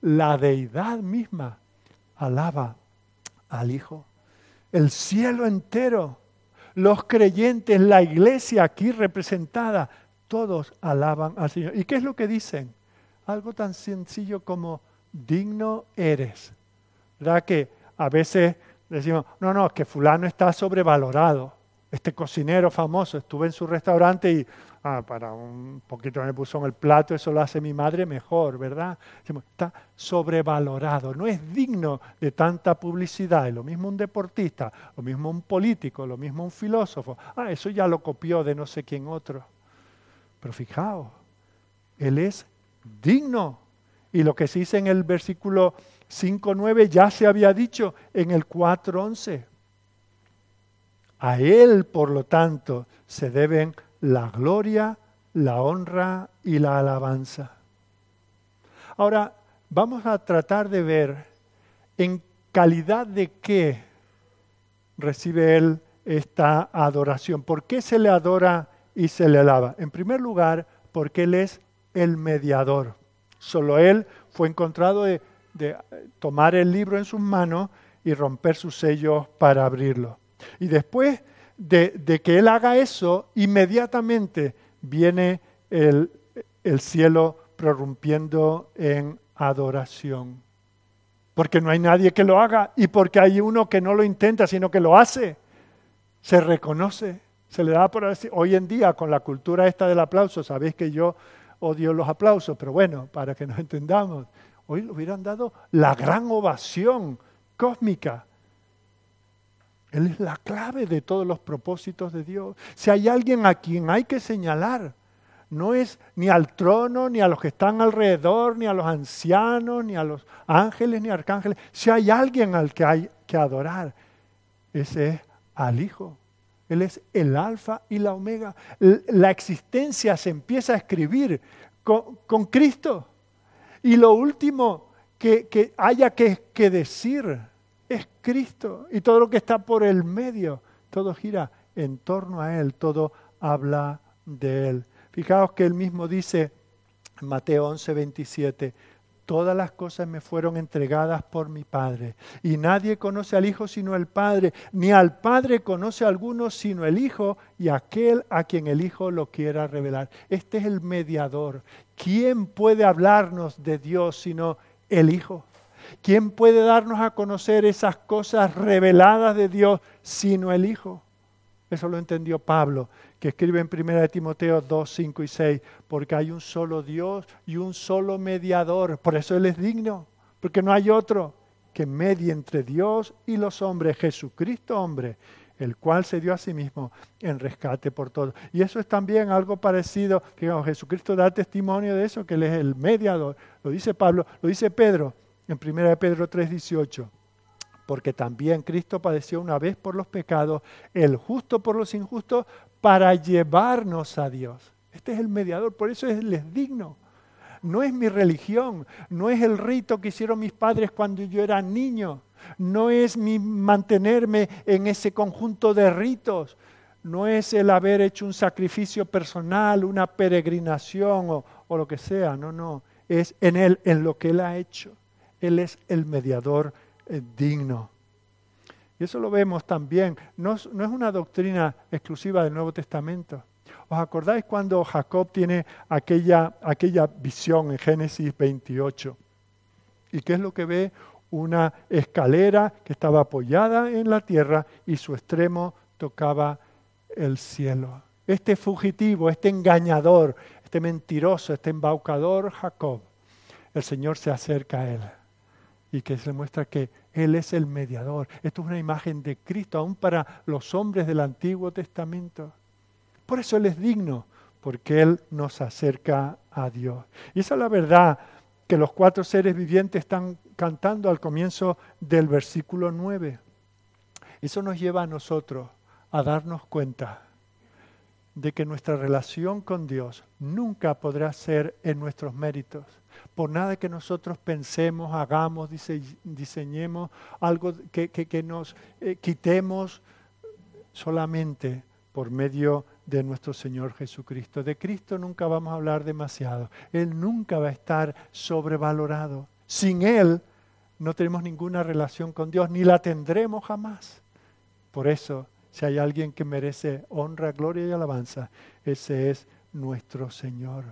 La deidad misma alaba al Hijo. El cielo entero, los creyentes, la iglesia aquí representada, todos alaban al Señor. ¿Y qué es lo que dicen? Algo tan sencillo como digno eres. ¿Verdad que a veces decimos, no, no, que fulano está sobrevalorado? Este cocinero famoso, estuve en su restaurante y ah, para un poquito me puso en el plato, eso lo hace mi madre mejor, ¿verdad? Está sobrevalorado, no es digno de tanta publicidad. lo mismo un deportista, lo mismo un político, lo mismo un filósofo. Ah, eso ya lo copió de no sé quién otro. Pero fijaos, Él es digno. Y lo que se dice en el versículo 5.9 ya se había dicho en el 4.11. A Él, por lo tanto, se deben la gloria, la honra y la alabanza. Ahora, vamos a tratar de ver en calidad de qué recibe Él esta adoración. ¿Por qué se le adora y se le alaba? En primer lugar, porque Él es el mediador. Solo Él fue encontrado de, tomar el libro en sus manos y romper sus sellos para abrirlo. Y después de, que Él haga eso, inmediatamente viene el, el cielo prorrumpiendo en adoración. Porque no hay nadie que lo haga y porque hay uno que no lo intenta, sino que lo hace. Se reconoce, se le da por decir. Hoy en día, con la cultura esta del aplauso, sabéis que yo odio los aplausos, pero bueno, para que nos entendamos, hoy le hubieran dado la gran ovación cósmica él es la clave de todos los propósitos de Dios. Si hay alguien a quien hay que señalar, no es ni al trono, ni a los que están alrededor, ni a los ancianos, ni a los ángeles, ni arcángeles. Si hay alguien al que hay que adorar, ese es al Hijo. Él es el alfa y la omega. La existencia se empieza a escribir con, Cristo. Y lo último que, haya que, decir es Cristo. Y todo lo que está por el medio, todo gira en torno a Él, todo habla de Él. Fijaos que Él mismo dice en Mateo 11, 27, todas las cosas me fueron entregadas por mi Padre. Y nadie conoce al Hijo sino el Padre, ni al Padre conoce a alguno sino el Hijo y aquel a quien el Hijo lo quiera revelar. Este es el mediador. ¿Quién puede hablarnos de Dios sino el Hijo? ¿Quién puede darnos a conocer esas cosas reveladas de Dios sino el Hijo? Eso lo entendió Pablo, que escribe en 1 Timoteo 2, 5 y 6, porque hay un solo Dios y un solo mediador. Por eso Él es digno, porque no hay otro que medie entre Dios y los hombres, Jesucristo hombre, el cual se dio a sí mismo en rescate por todos. Y eso es también algo parecido, que Jesucristo da testimonio de eso, que Él es el mediador. Lo dice Pablo, lo dice Pedro en 1 Pedro 3:18, porque también Cristo padeció una vez por los pecados, el justo por los injustos, para llevarnos a Dios. Este es el mediador, por eso Él es digno. No es mi religión, no es el rito que hicieron mis padres cuando yo era niño, no es mi mantenerme en ese conjunto de ritos, no es el haber hecho un sacrificio personal, una peregrinación o, o lo que sea, no, no, es en Él, en lo que Él ha hecho. Él es el mediador eh, digno. Y eso lo vemos también. No, es una doctrina exclusiva del Nuevo Testamento. ¿Os acordáis cuando Jacob tiene aquella, aquella visión en Génesis 28? ¿Y qué es lo que ve? Una escalera que estaba apoyada en la tierra y su extremo tocaba el cielo. Este fugitivo, este engañador, este mentiroso, este embaucador Jacob, el Señor se acerca a él y que se muestra que Él es el mediador. Esto es una imagen de Cristo aún para los hombres del Antiguo Testamento. Por eso Él es digno, porque Él nos acerca a Dios. Y esa es la verdad que los cuatro seres vivientes están cantando al comienzo del versículo 9. Eso nos lleva a nosotros a darnos cuenta de que nuestra relación con Dios nunca podrá ser en nuestros méritos por nada que nosotros pensemos, hagamos, diseñemos, algo que, nos eh, quitemos solamente por medio de nuestro Señor Jesucristo. De Cristo nunca vamos a hablar demasiado. Él nunca va a estar sobrevalorado. Sin Él no tenemos ninguna relación con Dios, ni la tendremos jamás. Por eso, si hay alguien que merece honra, gloria y alabanza, ese es nuestro Señor.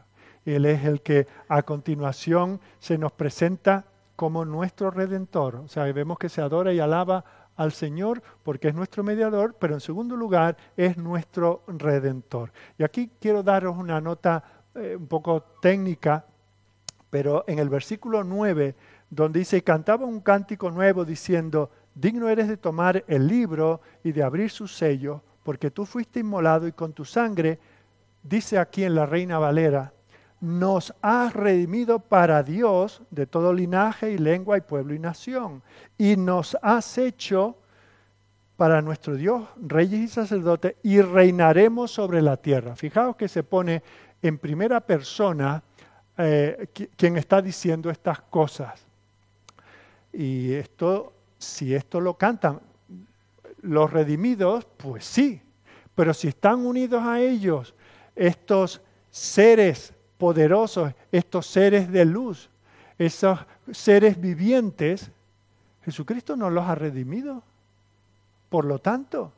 Él es el que a continuación se nos presenta como nuestro redentor. O sea, vemos que se adora y alaba al Señor porque es nuestro mediador, pero en segundo lugar es nuestro redentor. Y aquí quiero daros una nota eh, un poco técnica, pero en el versículo 9, donde dice, cantaba un cántico nuevo diciendo, digno eres de tomar el libro y de abrir su sello, porque tú fuiste inmolado y con tu sangre, dice aquí en la Reina Valera, nos has redimido para Dios de todo linaje y lengua y pueblo y nación. Y nos has hecho para nuestro Dios reyes y sacerdotes y reinaremos sobre la tierra. Fijaos que se pone en primera persona eh, quien está diciendo estas cosas. Y esto, si esto lo cantan los redimidos, pues sí. Pero si están unidos a ellos estos seres poderosos, estos seres de luz, esos seres vivientes, Jesucristo nos los ha redimido. Por lo tanto,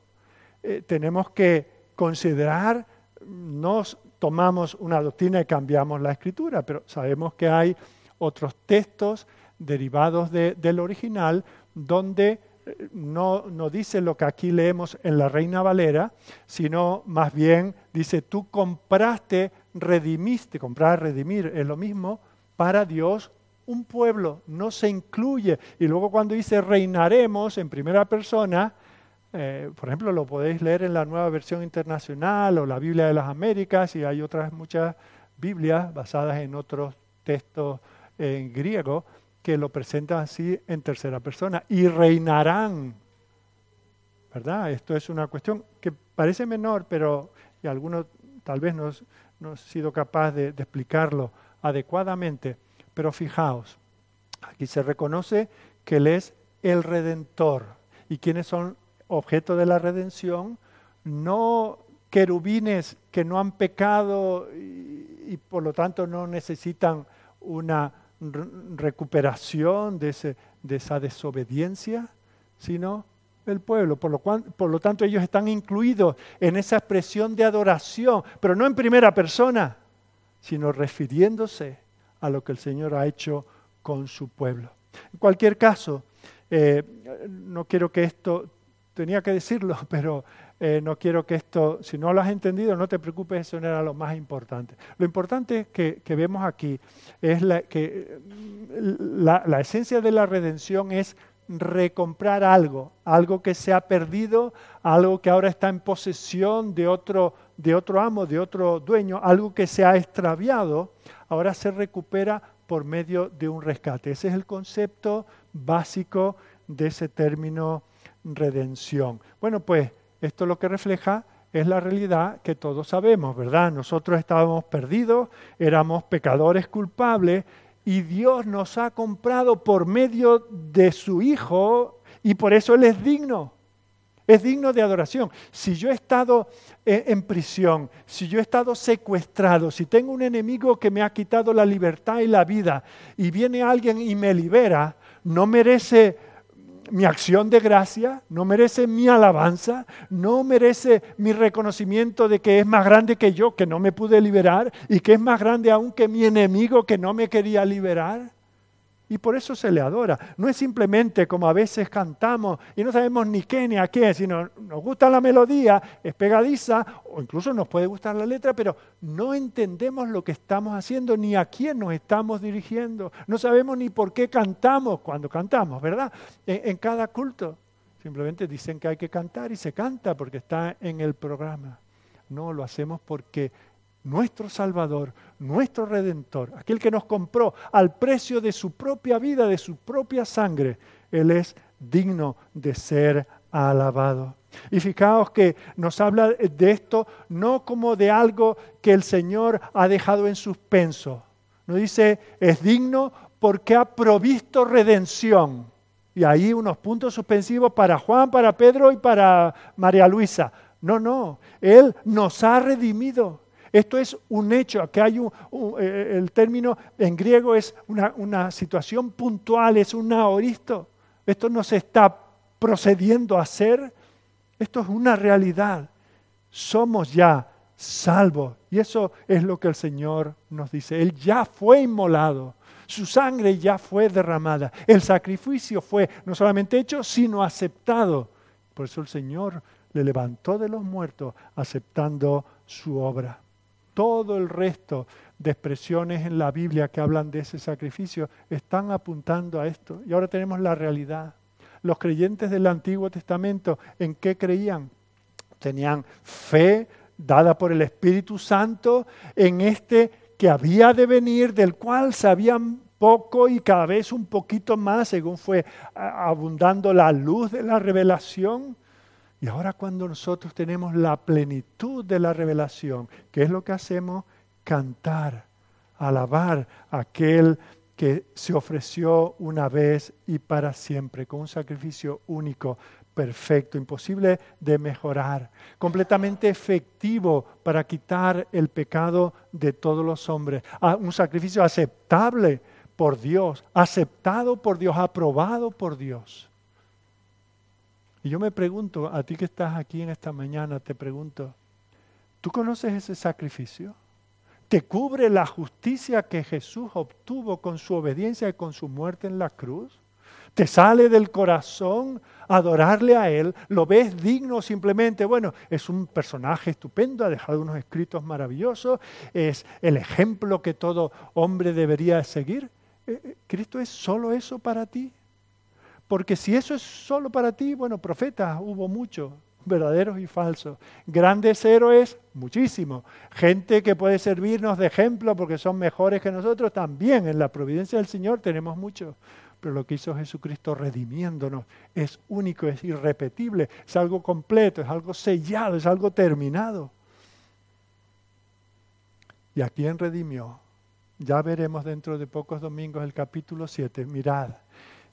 eh, tenemos que considerar, nos tomamos una doctrina y cambiamos la escritura, pero sabemos que hay otros textos derivados del original donde eh, no, no, dice lo que aquí leemos en la Reina Valera, sino más bien dice, tú compraste redimiste, comprar, redimir, es lo mismo, para Dios un pueblo, no se incluye. Y luego cuando dice reinaremos en primera persona, eh, por ejemplo, lo podéis leer en la nueva versión internacional o la Biblia de las Américas y hay otras muchas Biblias basadas en otros textos en griego que lo presentan así en tercera persona y reinarán. ¿Verdad? Esto es una cuestión que parece menor, pero y algunos tal vez nos, no he sido capaz de, explicarlo adecuadamente, pero fijaos, aquí se reconoce que Él es el redentor. ¿Y quiénes son objeto de la redención? No querubines que no han pecado y, por lo tanto no necesitan una recuperación de, esa desobediencia, sino el pueblo. Por lo, cual, por lo tanto, ellos están incluidos en esa expresión de adoración, pero no en primera persona, sino refiriéndose a lo que el Señor ha hecho con su pueblo. En cualquier caso, eh, no quiero que esto, tenía que decirlo, (laughs) pero eh, no quiero que esto, si no lo has entendido, no te preocupes, eso no era lo más importante. Lo importante que, que vemos aquí es que la esencia de la redención es recomprar algo, algo que se ha perdido, algo que ahora está en posesión de otro, de otro amo, de otro dueño, algo que se ha extraviado, ahora se recupera por medio de un rescate. Ese es el concepto básico de ese término redención. Bueno, pues esto lo que refleja es la realidad que todos sabemos, ¿verdad? Nosotros estábamos perdidos, éramos pecadores culpables y Dios nos ha comprado por medio de su Hijo y por eso Él es digno. Es digno de adoración. Si yo he estado eh, en prisión, si yo he estado secuestrado, si tengo un enemigo que me ha quitado la libertad y la vida y viene alguien y me libera, no merece mi acción de gracia, no merece mi alabanza, no merece mi reconocimiento de que es más grande que yo, que no me pude liberar, y que es más grande aún que mi enemigo que no me quería liberar. Y por eso se le adora. No es simplemente como a veces cantamos y no sabemos ni qué ni a qué, sino nos gusta la melodía, es pegadiza, o incluso nos puede gustar la letra, pero no entendemos lo que estamos haciendo ni a quién nos estamos dirigiendo. No sabemos ni por qué cantamos cuando cantamos, ¿verdad? En, en cada culto. Simplemente dicen que hay que cantar y se canta porque está en el programa. No, lo hacemos porque nuestro Salvador, nuestro Redentor, aquel que nos compró al precio de su propia vida, de su propia sangre, Él es digno de ser alabado. Y fijaos que nos habla de esto no como de algo que el Señor ha dejado en suspenso. Nos dice, es digno porque ha provisto redención. Y ahí unos puntos suspensivos para Juan, para Pedro y para María Luisa. No, no, Él nos ha redimido. Esto es un hecho, que hay un, eh, el término en griego es una, una situación puntual, es un aoristo. Esto no se está procediendo a hacer, esto es una realidad. Somos ya salvos. Y eso es lo que el Señor nos dice. Él ya fue inmolado. Su sangre ya fue derramada. El sacrificio fue no solamente hecho, sino aceptado. Por eso el Señor le levantó de los muertos aceptando su obra. Todo el resto de expresiones en la Biblia que hablan de ese sacrificio están apuntando a esto. Y ahora tenemos la realidad. Los creyentes del Antiguo Testamento, ¿en qué creían? Tenían fe dada por el Espíritu Santo en este que había de venir, del cual sabían poco y cada vez un poquito más según fue abundando la luz de la revelación. Y ahora cuando nosotros tenemos la plenitud de la revelación, ¿qué es lo que hacemos? Cantar, alabar a aquel que se ofreció una vez y para siempre, con un sacrificio único, perfecto, imposible de mejorar, completamente efectivo para quitar el pecado de todos los hombres, ah, un sacrificio aceptable por Dios, aceptado por Dios, aprobado por Dios. Y yo me pregunto, a ti que estás aquí en esta mañana, te pregunto, ¿tú conoces ese sacrificio? ¿Te cubre la justicia que Jesús obtuvo con su obediencia y con su muerte en la cruz? ¿Te sale del corazón adorarle a Él? ¿Lo ves digno simplemente? Bueno, es un personaje estupendo, ha dejado unos escritos maravillosos, es el ejemplo que todo hombre debería seguir. Eh, eh, ¿Cristo es solo eso para ti? Porque si eso es solo para ti, bueno, profetas hubo muchos, verdaderos y falsos. Grandes héroes, muchísimos. Gente que puede servirnos de ejemplo porque son mejores que nosotros, también en la providencia del Señor tenemos muchos. Pero lo que hizo Jesucristo redimiéndonos es único, es irrepetible, es algo completo, es algo sellado, es algo terminado. ¿Y a quién redimió? Ya veremos dentro de pocos domingos el capítulo 7. Mirad,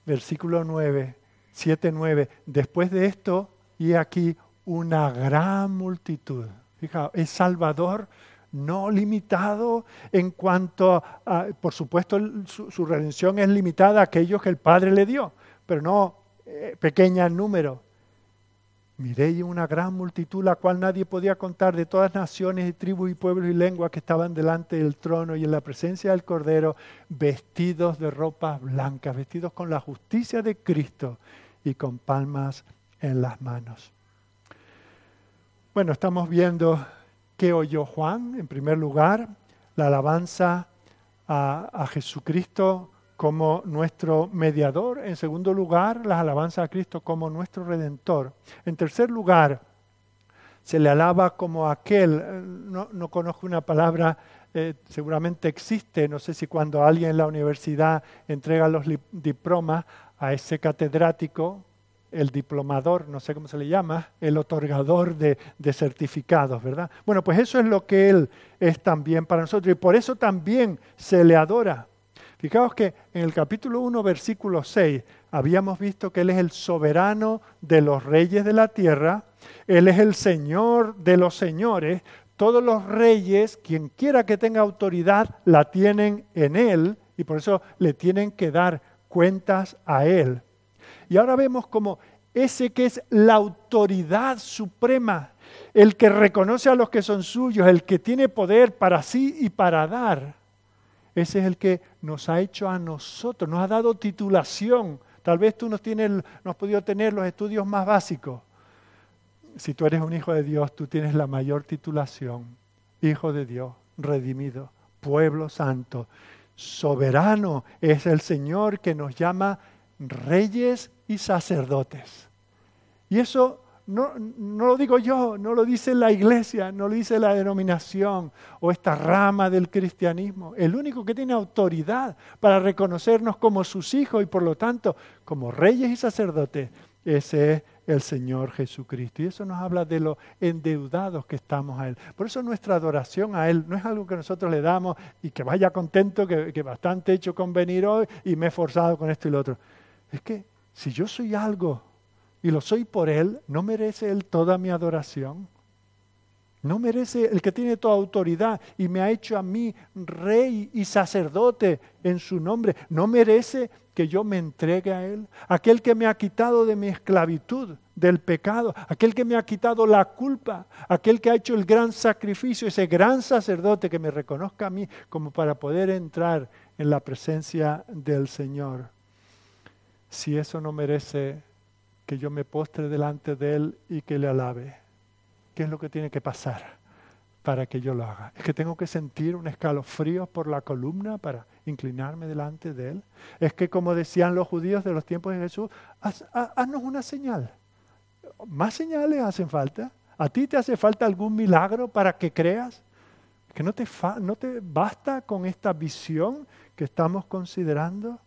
versículo 9, 7, 9. Después de esto, y aquí una gran multitud. Fijaos, es Salvador no limitado en cuanto a, por supuesto, su, redención es limitada a aquellos que el Padre le dio, pero no eh, pequeña en número. Miré una gran multitud, la cual nadie podía contar, de todas naciones y tribus y pueblos y lenguas que estaban delante del trono y en la presencia del Cordero, vestidos de ropas blancas, vestidos con la justicia de Cristo y con palmas en las manos. Bueno, estamos viendo qué oyó Juan, en primer lugar, la alabanza a, a Jesucristo como nuestro mediador. En segundo lugar, las alabanzas a Cristo como nuestro redentor. En tercer lugar, se le alaba como aquel, no, no conozco una palabra, eh, seguramente existe, no sé si cuando alguien en la universidad entrega los diplomas a ese catedrático, el diplomador, no sé cómo se le llama, el otorgador de, de, certificados, ¿verdad? Bueno, pues eso es lo que Él es también para nosotros y por eso también se le adora. Fijaos que en el capítulo 1, versículo 6, habíamos visto que Él es el soberano de los reyes de la tierra, Él es el Señor de los señores, todos los reyes, quien quiera que tenga autoridad, la tienen en Él y por eso le tienen que dar cuentas a Él. Y ahora vemos como ese que es la autoridad suprema, el que reconoce a los que son suyos, el que tiene poder para sí y para dar, ese es el que nos ha hecho a nosotros, nos ha dado titulación. Tal vez tú no, tienes, has podido tener los estudios más básicos. Si tú eres un hijo de Dios, tú tienes la mayor titulación. Hijo de Dios, redimido, pueblo santo, soberano es el Señor que nos llama reyes y sacerdotes. Y eso no, no, lo digo yo, no lo dice la iglesia, no lo dice la denominación o esta rama del cristianismo. El único que tiene autoridad para reconocernos como sus hijos y por lo tanto como reyes y sacerdotes, ese es el Señor Jesucristo. Y eso nos habla de lo endeudados que estamos a Él. Por eso nuestra adoración a Él no es algo que nosotros le damos y que vaya contento, que, que bastante hecho con venir hoy y me he esforzado con esto y lo otro. Es que si yo soy algo y lo soy por Él, ¿no merece Él toda mi adoración? No merece el que tiene toda autoridad y me ha hecho a mí rey y sacerdote en su nombre. No merece que yo me entregue a Él. Aquel que me ha quitado de mi esclavitud, del pecado. Aquel que me ha quitado la culpa. Aquel que ha hecho el gran sacrificio. Ese gran sacerdote que me reconozca a mí como para poder entrar en la presencia del Señor. Si eso no merece que yo me postre delante de Él y que le alabe. ¿Qué es lo que tiene que pasar para que yo lo haga? ¿Es que tengo que sentir un escalofrío por la columna para inclinarme delante de Él? Es que como decían los judíos de los tiempos de Jesús, haznos una señal. ¿Más señales hacen falta? ¿A ti te hace falta algún milagro para que creas? ¿Que no te, no te basta con esta visión que estamos considerando?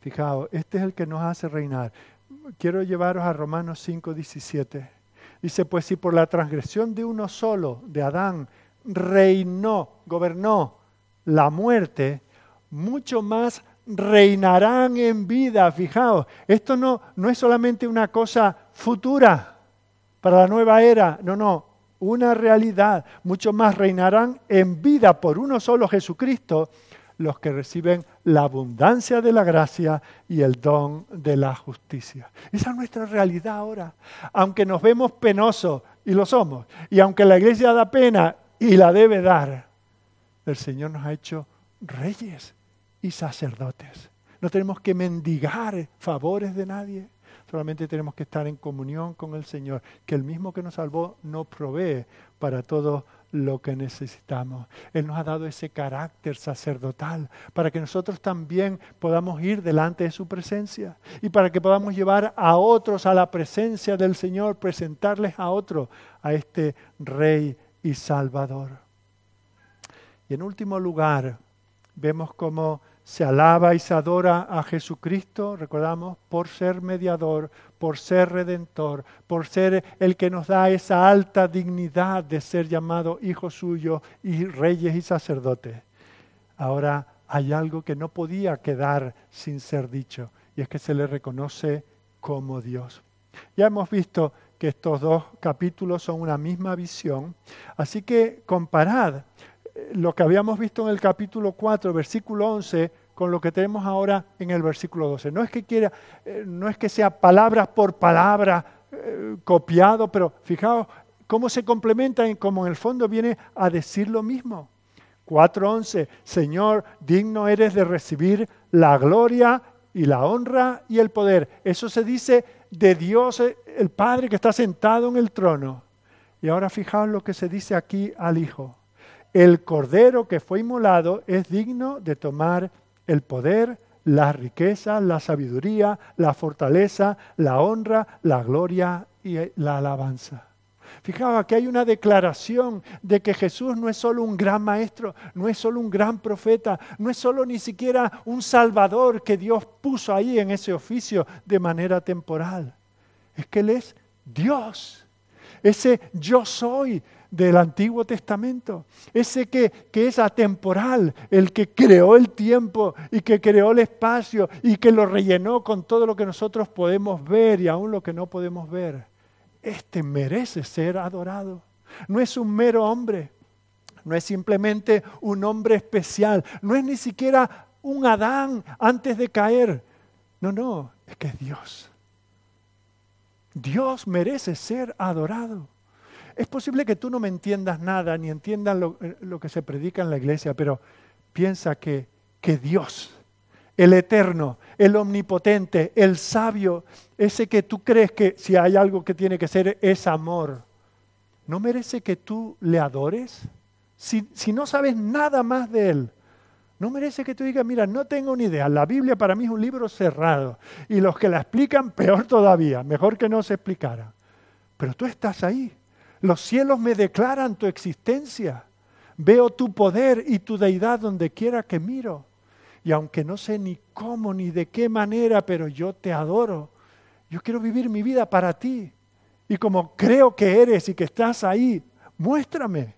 Fijaos, este es el que nos hace reinar. Quiero llevaros a Romanos 5, 17. Dice, pues si por la transgresión de uno solo, de Adán, reinó, gobernó la muerte, mucho más reinarán en vida. Fijaos, esto no, no es solamente una cosa futura para la nueva era, no, no, una realidad. Mucho más reinarán en vida por uno solo Jesucristo los que reciben la abundancia de la gracia y el don de la justicia. Esa es nuestra realidad ahora. Aunque nos vemos penosos, y lo somos, y aunque la iglesia da pena y la debe dar, el Señor nos ha hecho reyes y sacerdotes. No tenemos que mendigar favores de nadie. Solamente tenemos que estar en comunión con el Señor, que el mismo que nos salvó nos provee para todo lo que necesitamos. Él nos ha dado ese carácter sacerdotal para que nosotros también podamos ir delante de su presencia y para que podamos llevar a otros a la presencia del Señor, presentarles a otros a este Rey y Salvador. Y en último lugar, vemos cómo se alaba y se adora a Jesucristo, recordamos, por ser mediador, por ser redentor, por ser el que nos da esa alta dignidad de ser llamado hijo suyo y reyes y sacerdotes. Ahora hay algo que no podía quedar sin ser dicho, y es que se le reconoce como Dios. Ya hemos visto que estos dos capítulos son una misma visión, así que comparad lo que habíamos visto en el capítulo 4, versículo 11, con lo que tenemos ahora en el versículo 12. No es que, quiera, eh, no es que sea palabra por palabra eh, copiado, pero fijaos cómo se complementa y cómo en el fondo viene a decir lo mismo. 4.11, Señor, digno eres de recibir la gloria y la honra y el poder. Eso se dice de Dios, eh, el Padre que está sentado en el trono. Y ahora fijaos lo que se dice aquí al Hijo el cordero que fue inmolado es digno de tomar el poder, la riqueza, la sabiduría, la fortaleza, la honra, la gloria y la alabanza. Fijaos, aquí hay una declaración de que Jesús no es solo un gran maestro, no es solo un gran profeta, no es solo ni siquiera un salvador que Dios puso ahí en ese oficio de manera temporal. Es que Él es Dios. Ese yo soy del Antiguo Testamento, ese que, que, es atemporal, el que creó el tiempo y que creó el espacio y que lo rellenó con todo lo que nosotros podemos ver y aún lo que no podemos ver. Este merece ser adorado. No es un mero hombre, no es simplemente un hombre especial, no es ni siquiera un Adán antes de caer. No, no, es que es Dios. Dios merece ser adorado. Es posible que tú no me entiendas nada, ni entiendas eh, lo, que se predica en la iglesia, pero piensa que, que Dios, el eterno, el omnipotente, el sabio, ese que tú crees que si hay algo que tiene que ser es amor, ¿no merece que tú le adores? Si, si, no sabes nada más de Él, ¿no merece que tú digas, mira, no tengo ni idea, la Biblia para mí es un libro cerrado y los que la explican, peor todavía, mejor que no se explicara. Pero tú estás ahí los cielos me declaran tu existencia. Veo tu poder y tu deidad donde quiera que miro. Y aunque no sé ni cómo ni de qué manera, pero yo te adoro. Yo quiero vivir mi vida para ti. Y como creo que eres y que estás ahí, muéstrame.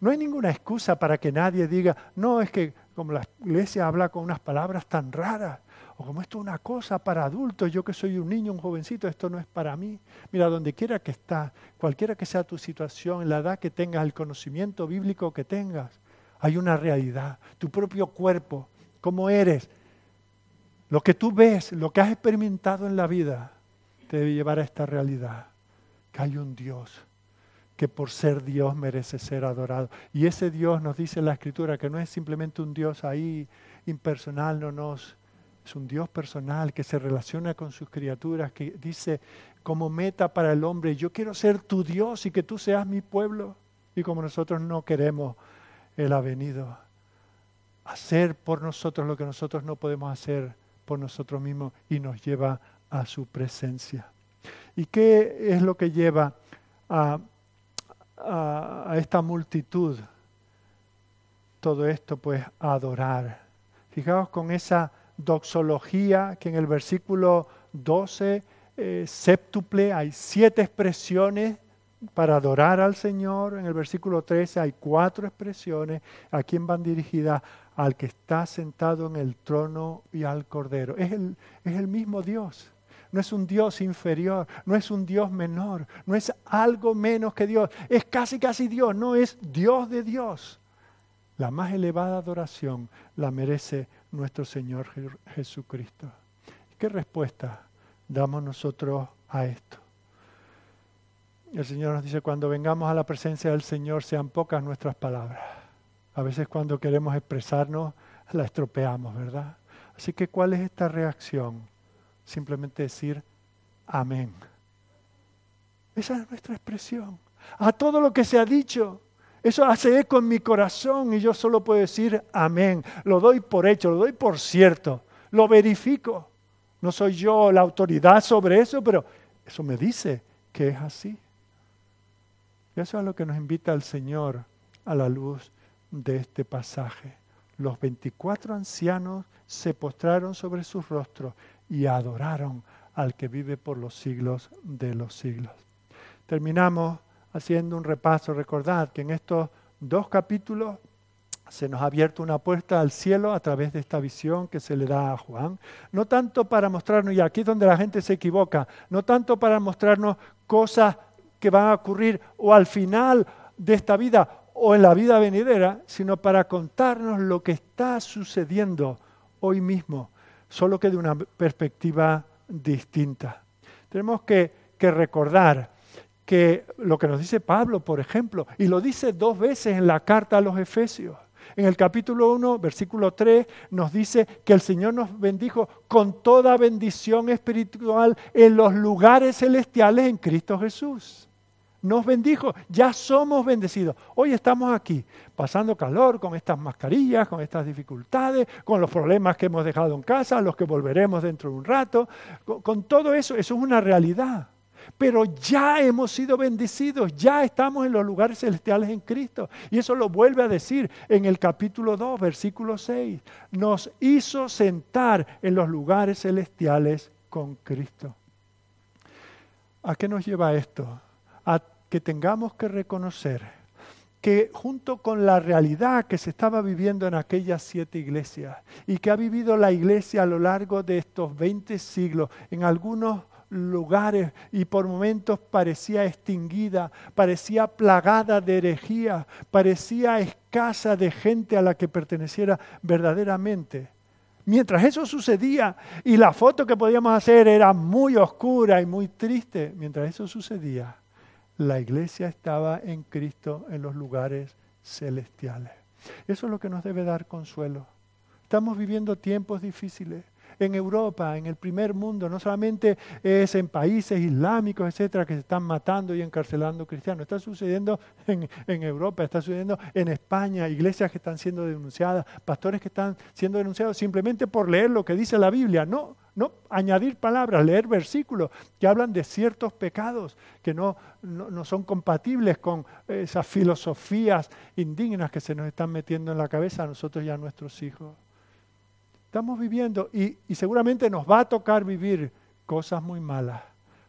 No hay ninguna excusa para que nadie diga, no, es que como la iglesia habla con unas palabras tan raras, O como esto es una cosa para adultos, yo que soy un niño, un jovencito, esto no es para mí. Mira, donde quiera que estás, cualquiera que sea tu situación, la edad que tengas, el conocimiento bíblico que tengas, hay una realidad. Tu propio cuerpo, cómo eres, lo que tú ves, lo que has experimentado en la vida, te debe llevar a esta realidad, que hay un Dios que por ser Dios merece ser adorado. Y ese Dios nos dice la Escritura que no es simplemente un Dios ahí impersonal, no nos es un Dios personal que se relaciona con sus criaturas, que dice como meta para el hombre, yo quiero ser tu Dios y que tú seas mi pueblo. Y como nosotros no queremos, Él ha venido a hacer por nosotros lo que nosotros no podemos hacer por nosotros mismos y nos lleva a su presencia. ¿Y qué es lo que lleva a, a, esta multitud? Todo esto pues a adorar. Fijaos con esa doxología que en el versículo 12, eh, séptuple, hay siete expresiones para adorar al Señor. En el versículo 13 hay cuatro expresiones. ¿A quién van dirigidas? Al que está sentado en el trono y al Cordero. Es el, es el mismo Dios. No es un Dios inferior, no es un Dios menor, no es algo menos que Dios. Es casi, casi Dios, no es Dios de Dios. La más elevada adoración la merece nuestro Señor Jesucristo. ¿Qué respuesta damos nosotros a esto? El Señor nos dice, cuando vengamos a la presencia del Señor, sean pocas nuestras palabras. A veces cuando queremos expresarnos, la estropeamos, ¿verdad? Así que, ¿cuál es esta reacción? Simplemente decir, amén. Esa es nuestra expresión. A todo lo que se ha dicho, eso hace eco en mi corazón y yo solo puedo decir amén. Lo doy por hecho, lo doy por cierto, lo verifico. No soy yo la autoridad sobre eso, pero eso me dice que es así. Y eso es lo que nos invita el Señor a la luz de este pasaje. Los 24 ancianos se postraron sobre sus rostros y adoraron al que vive por los siglos de los siglos. Terminamos haciendo un repaso, recordad que en estos dos capítulos se nos ha abierto una puerta al cielo a través de esta visión que se le da a Juan. No tanto para mostrarnos, y aquí es donde la gente se equivoca, no tanto para mostrarnos cosas que van a ocurrir o al final de esta vida o en la vida venidera, sino para contarnos lo que está sucediendo hoy mismo, solo que de una perspectiva distinta. Tenemos que, que recordar que lo que nos dice Pablo, por ejemplo, y lo dice dos veces en la carta a los Efesios. En el capítulo 1, versículo 3, nos dice que el Señor nos bendijo con toda bendición espiritual en los lugares celestiales en Cristo Jesús. Nos bendijo, ya somos bendecidos. Hoy estamos aquí, pasando calor con estas mascarillas, con estas dificultades, con los problemas que hemos dejado en casa, los que volveremos dentro de un rato. Con, con todo eso, eso es una realidad. Pero ya hemos sido bendecidos, ya estamos en los lugares celestiales en Cristo. Y eso lo vuelve a decir en el capítulo 2, versículo 6. Nos hizo sentar en los lugares celestiales con Cristo. ¿A qué nos lleva esto? A que tengamos que reconocer que junto con la realidad que se estaba viviendo en aquellas siete iglesias y que ha vivido la iglesia a lo largo de estos 20 siglos, en algunos lugares y por momentos parecía extinguida, parecía plagada de herejía, parecía escasa de gente a la que perteneciera verdaderamente. Mientras eso sucedía y la foto que podíamos hacer era muy oscura y muy triste, mientras eso sucedía, la iglesia estaba en Cristo en los lugares celestiales. Eso es lo que nos debe dar consuelo. Estamos viviendo tiempos difíciles en Europa, en el primer mundo, no solamente es en países islámicos, etcétera, que se están matando y encarcelando cristianos. Está sucediendo en, en, Europa, está sucediendo en España, iglesias que están siendo denunciadas, pastores que están siendo denunciados simplemente por leer lo que dice la Biblia. No, no añadir palabras, leer versículos que hablan de ciertos pecados que no, no, no, son compatibles con esas filosofías indignas que se nos están metiendo en la cabeza a nosotros y a nuestros hijos. Estamos viviendo y, seguramente nos va a tocar vivir cosas muy malas.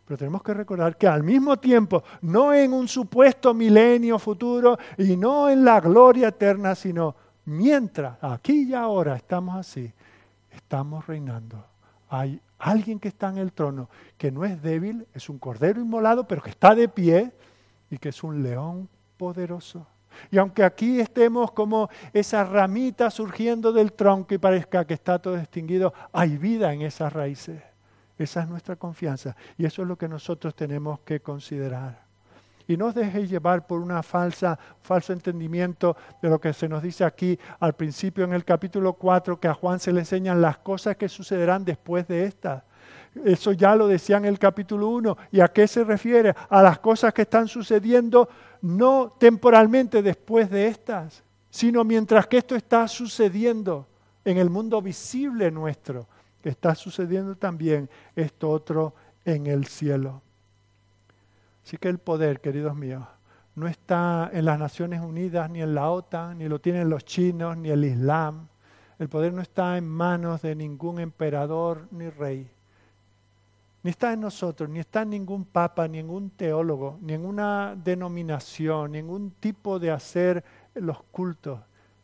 Pero tenemos que recordar que al mismo tiempo, no en un supuesto milenio futuro y no en la gloria eterna, sino mientras aquí y ahora estamos así, estamos reinando hay alguien que está en el trono, que no es débil, es un cordero inmolado, pero que está de pie y que es un león poderoso. Y aunque aquí estemos como esa ramita surgiendo del tronco y parezca que está todo extinguido, hay vida en esas raíces. Esa es nuestra confianza. Y eso es lo que nosotros tenemos que considerar. Y no os dejéis llevar por una falsa, falso entendimiento de lo que se nos dice aquí al principio en el capítulo 4, que a Juan se le enseñan las cosas que sucederán después de estas. Eso ya lo decía en el capítulo 1. ¿Y a qué se refiere? A las cosas que están sucediendo no temporalmente después de estas, sino mientras que esto está sucediendo en el mundo visible nuestro, está sucediendo también esto otro en el cielo. Así que el poder, queridos míos, no está en las Naciones Unidas, ni en la OTAN, ni lo tienen los chinos, ni el Islam. El poder no está en manos de ningún emperador ni rey. Ni está en nosotros, ni está en ningún papa, ni ningún teólogo, ni en una denominación, ningún tipo de hacer los cultos.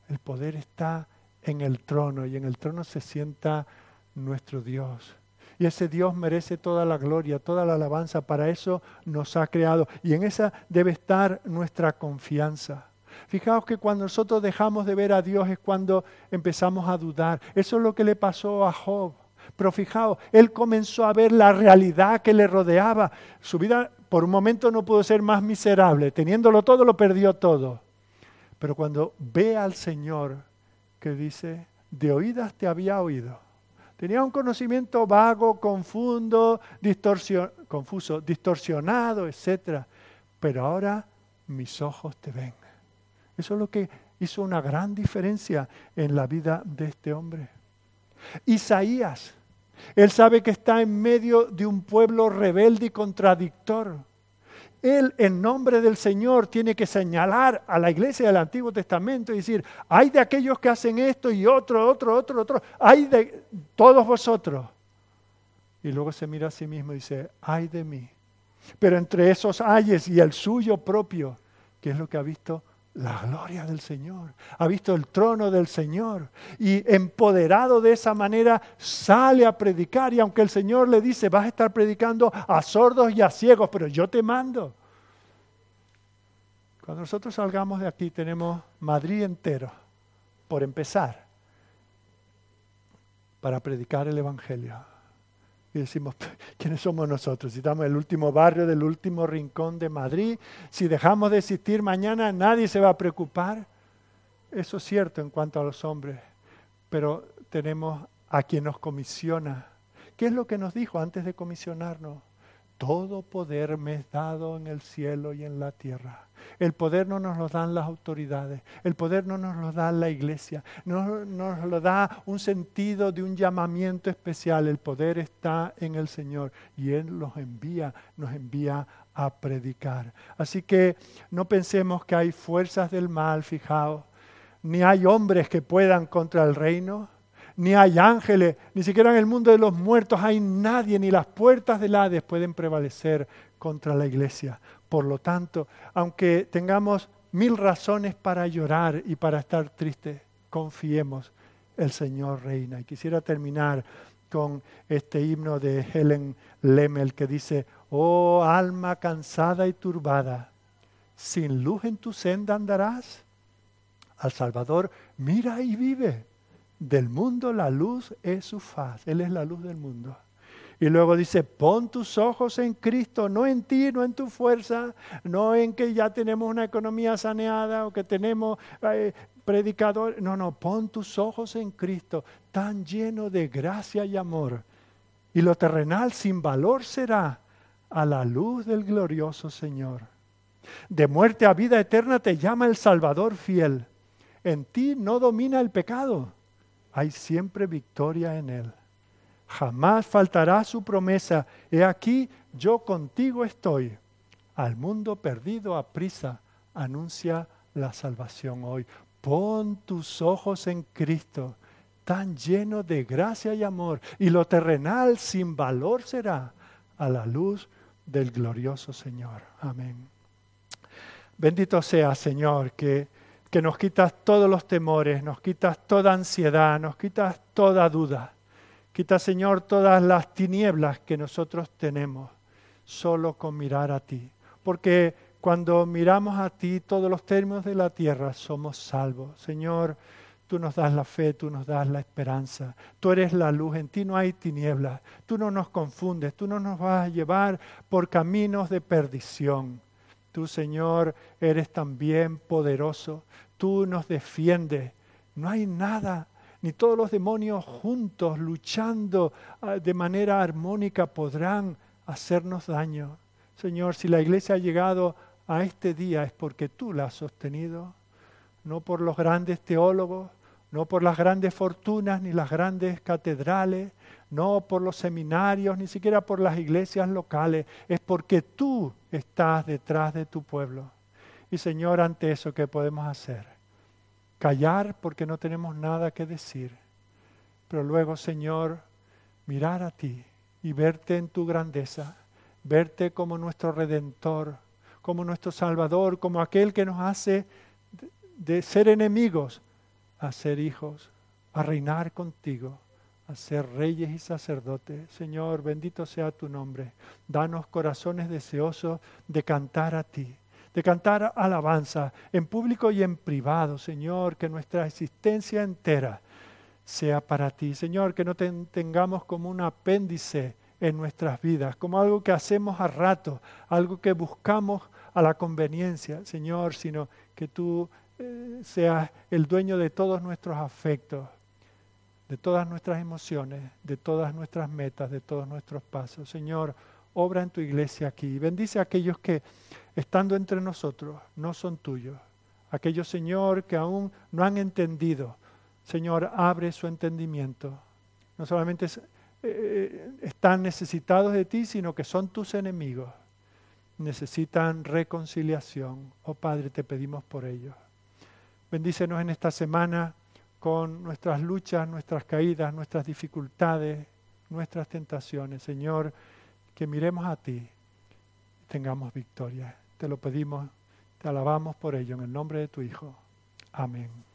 El poder está en el trono y en el trono se sienta nuestro Dios. Y ese Dios merece toda la gloria, toda la alabanza. Para eso nos ha creado. Y en esa debe estar nuestra confianza. Fijaos que cuando nosotros dejamos de ver a Dios es cuando empezamos a dudar. Eso es lo que le pasó a Job. Pero fijaos, él comenzó a ver la realidad que le rodeaba. Su vida por un momento no pudo ser más miserable. Teniéndolo todo, lo perdió todo. Pero cuando ve al Señor que dice, de oídas te había oído Tenía un conocimiento vago, confundo, confuso, distorsionado, etc. Pero ahora mis ojos te ven. Eso es lo que hizo una gran diferencia en la vida de este hombre. Isaías, él sabe que está en medio de un pueblo rebelde y contradictor. Él, en nombre del Señor, tiene que señalar a la iglesia del Antiguo Testamento y decir, hay de aquellos que hacen esto y otro, otro, otro, otro, hay de todos vosotros. Y luego se mira a sí mismo y dice, hay de mí. Pero entre esos ayes y el suyo propio, ¿qué es lo que ha visto? La gloria del Señor. Ha visto el trono del Señor. Y empoderado de esa manera sale a predicar. Y aunque el Señor le dice, vas a estar predicando a sordos y a ciegos, pero yo te mando. Cuando nosotros salgamos de aquí tenemos Madrid entero, por empezar, para predicar el Evangelio. Y decimos, ¿quiénes somos nosotros? Si estamos en el último barrio del último rincón de Madrid, si dejamos de existir mañana, nadie se va a preocupar. Eso es cierto en cuanto a los hombres, pero tenemos a quien nos comisiona. ¿Qué es lo que nos dijo antes de comisionarnos? Todo poder me es dado en el cielo y en la tierra. El poder no nos lo dan las autoridades, el poder no nos lo da la iglesia, no nos lo da un sentido de un llamamiento especial. El poder está en el Señor y Él los envía, nos envía a predicar. Así que no pensemos que hay fuerzas del mal, fijaos, ni hay hombres que puedan contra el reino ni hay ángeles, ni siquiera en el mundo de los muertos hay nadie, ni las puertas del Hades pueden prevalecer contra la iglesia. Por lo tanto, aunque tengamos mil razones para llorar y para estar tristes, confiemos, el Señor reina. Y quisiera terminar con este himno de Helen Lemmel que dice, oh alma cansada y turbada, sin luz en tu senda andarás. Al Salvador mira y vive del mundo la luz es su faz. Él es la luz del mundo. Y luego dice, pon tus ojos en Cristo, no en ti, no en tu fuerza, no en que ya tenemos una economía saneada o que tenemos eh, predicadores. No, no, pon tus ojos en Cristo, tan lleno de gracia y amor. Y lo terrenal sin valor será a la luz del glorioso Señor. De muerte a vida eterna te llama el Salvador fiel. En ti no domina el pecado hay siempre victoria en Él. Jamás faltará su promesa. He aquí, yo contigo estoy. Al mundo perdido a prisa, anuncia la salvación hoy. Pon tus ojos en Cristo, tan lleno de gracia y amor, y lo terrenal sin valor será a la luz del glorioso Señor. Amén. Bendito sea, Señor, que que nos quitas todos los temores, nos quitas toda ansiedad, nos quitas toda duda, Quita, Señor, todas las tinieblas que nosotros tenemos solo con mirar a ti. Porque cuando miramos a ti, todos los términos de la tierra somos salvos. Señor, tú nos das la fe, tú nos das la esperanza. Tú eres la luz, en ti no hay tinieblas. Tú no nos confundes, tú no nos vas a llevar por caminos de perdición. Tú, Señor, eres también poderoso. Tú nos defiendes. No hay nada, ni todos los demonios juntos, luchando ah, de manera armónica, podrán hacernos daño. Señor, si la iglesia ha llegado a este día es porque tú la has sostenido, no por los grandes teólogos, no por las grandes fortunas ni las grandes catedrales, no por los seminarios, ni siquiera por las iglesias locales, es porque tú estás detrás de tu pueblo. Y Señor, ante eso, ¿qué podemos hacer? Callar porque no tenemos nada que decir, pero luego, Señor, mirar a ti y verte en tu grandeza, verte como nuestro redentor, como nuestro Salvador, como aquel que nos hace de ser enemigos a ser hijos, a reinar contigo, a ser reyes y sacerdotes. Señor, bendito sea tu nombre. Danos corazones deseosos de cantar a ti, de cantar alabanza en público y en privado, Señor, que nuestra existencia entera sea para ti. Señor, que no tengamos como un apéndice en nuestras vidas, como algo que hacemos a rato, algo que buscamos a la conveniencia, Señor, sino que tú seas el dueño de todos nuestros afectos, de todas nuestras emociones, de todas nuestras metas, de todos nuestros pasos. Señor, obra en tu iglesia aquí. Bendice a aquellos que, estando entre nosotros, no son tuyos. Aquellos, Señor, que aún no han entendido. Señor, abre su entendimiento. No solamente eh, están necesitados de ti, sino que son tus enemigos. Necesitan reconciliación. Oh Padre, te pedimos por ellos. Bendícenos en esta semana con nuestras luchas, nuestras caídas, nuestras dificultades, nuestras tentaciones. Señor, que miremos a ti y tengamos victoria. Te lo pedimos, te alabamos por ello en el nombre de tu Hijo. Amén.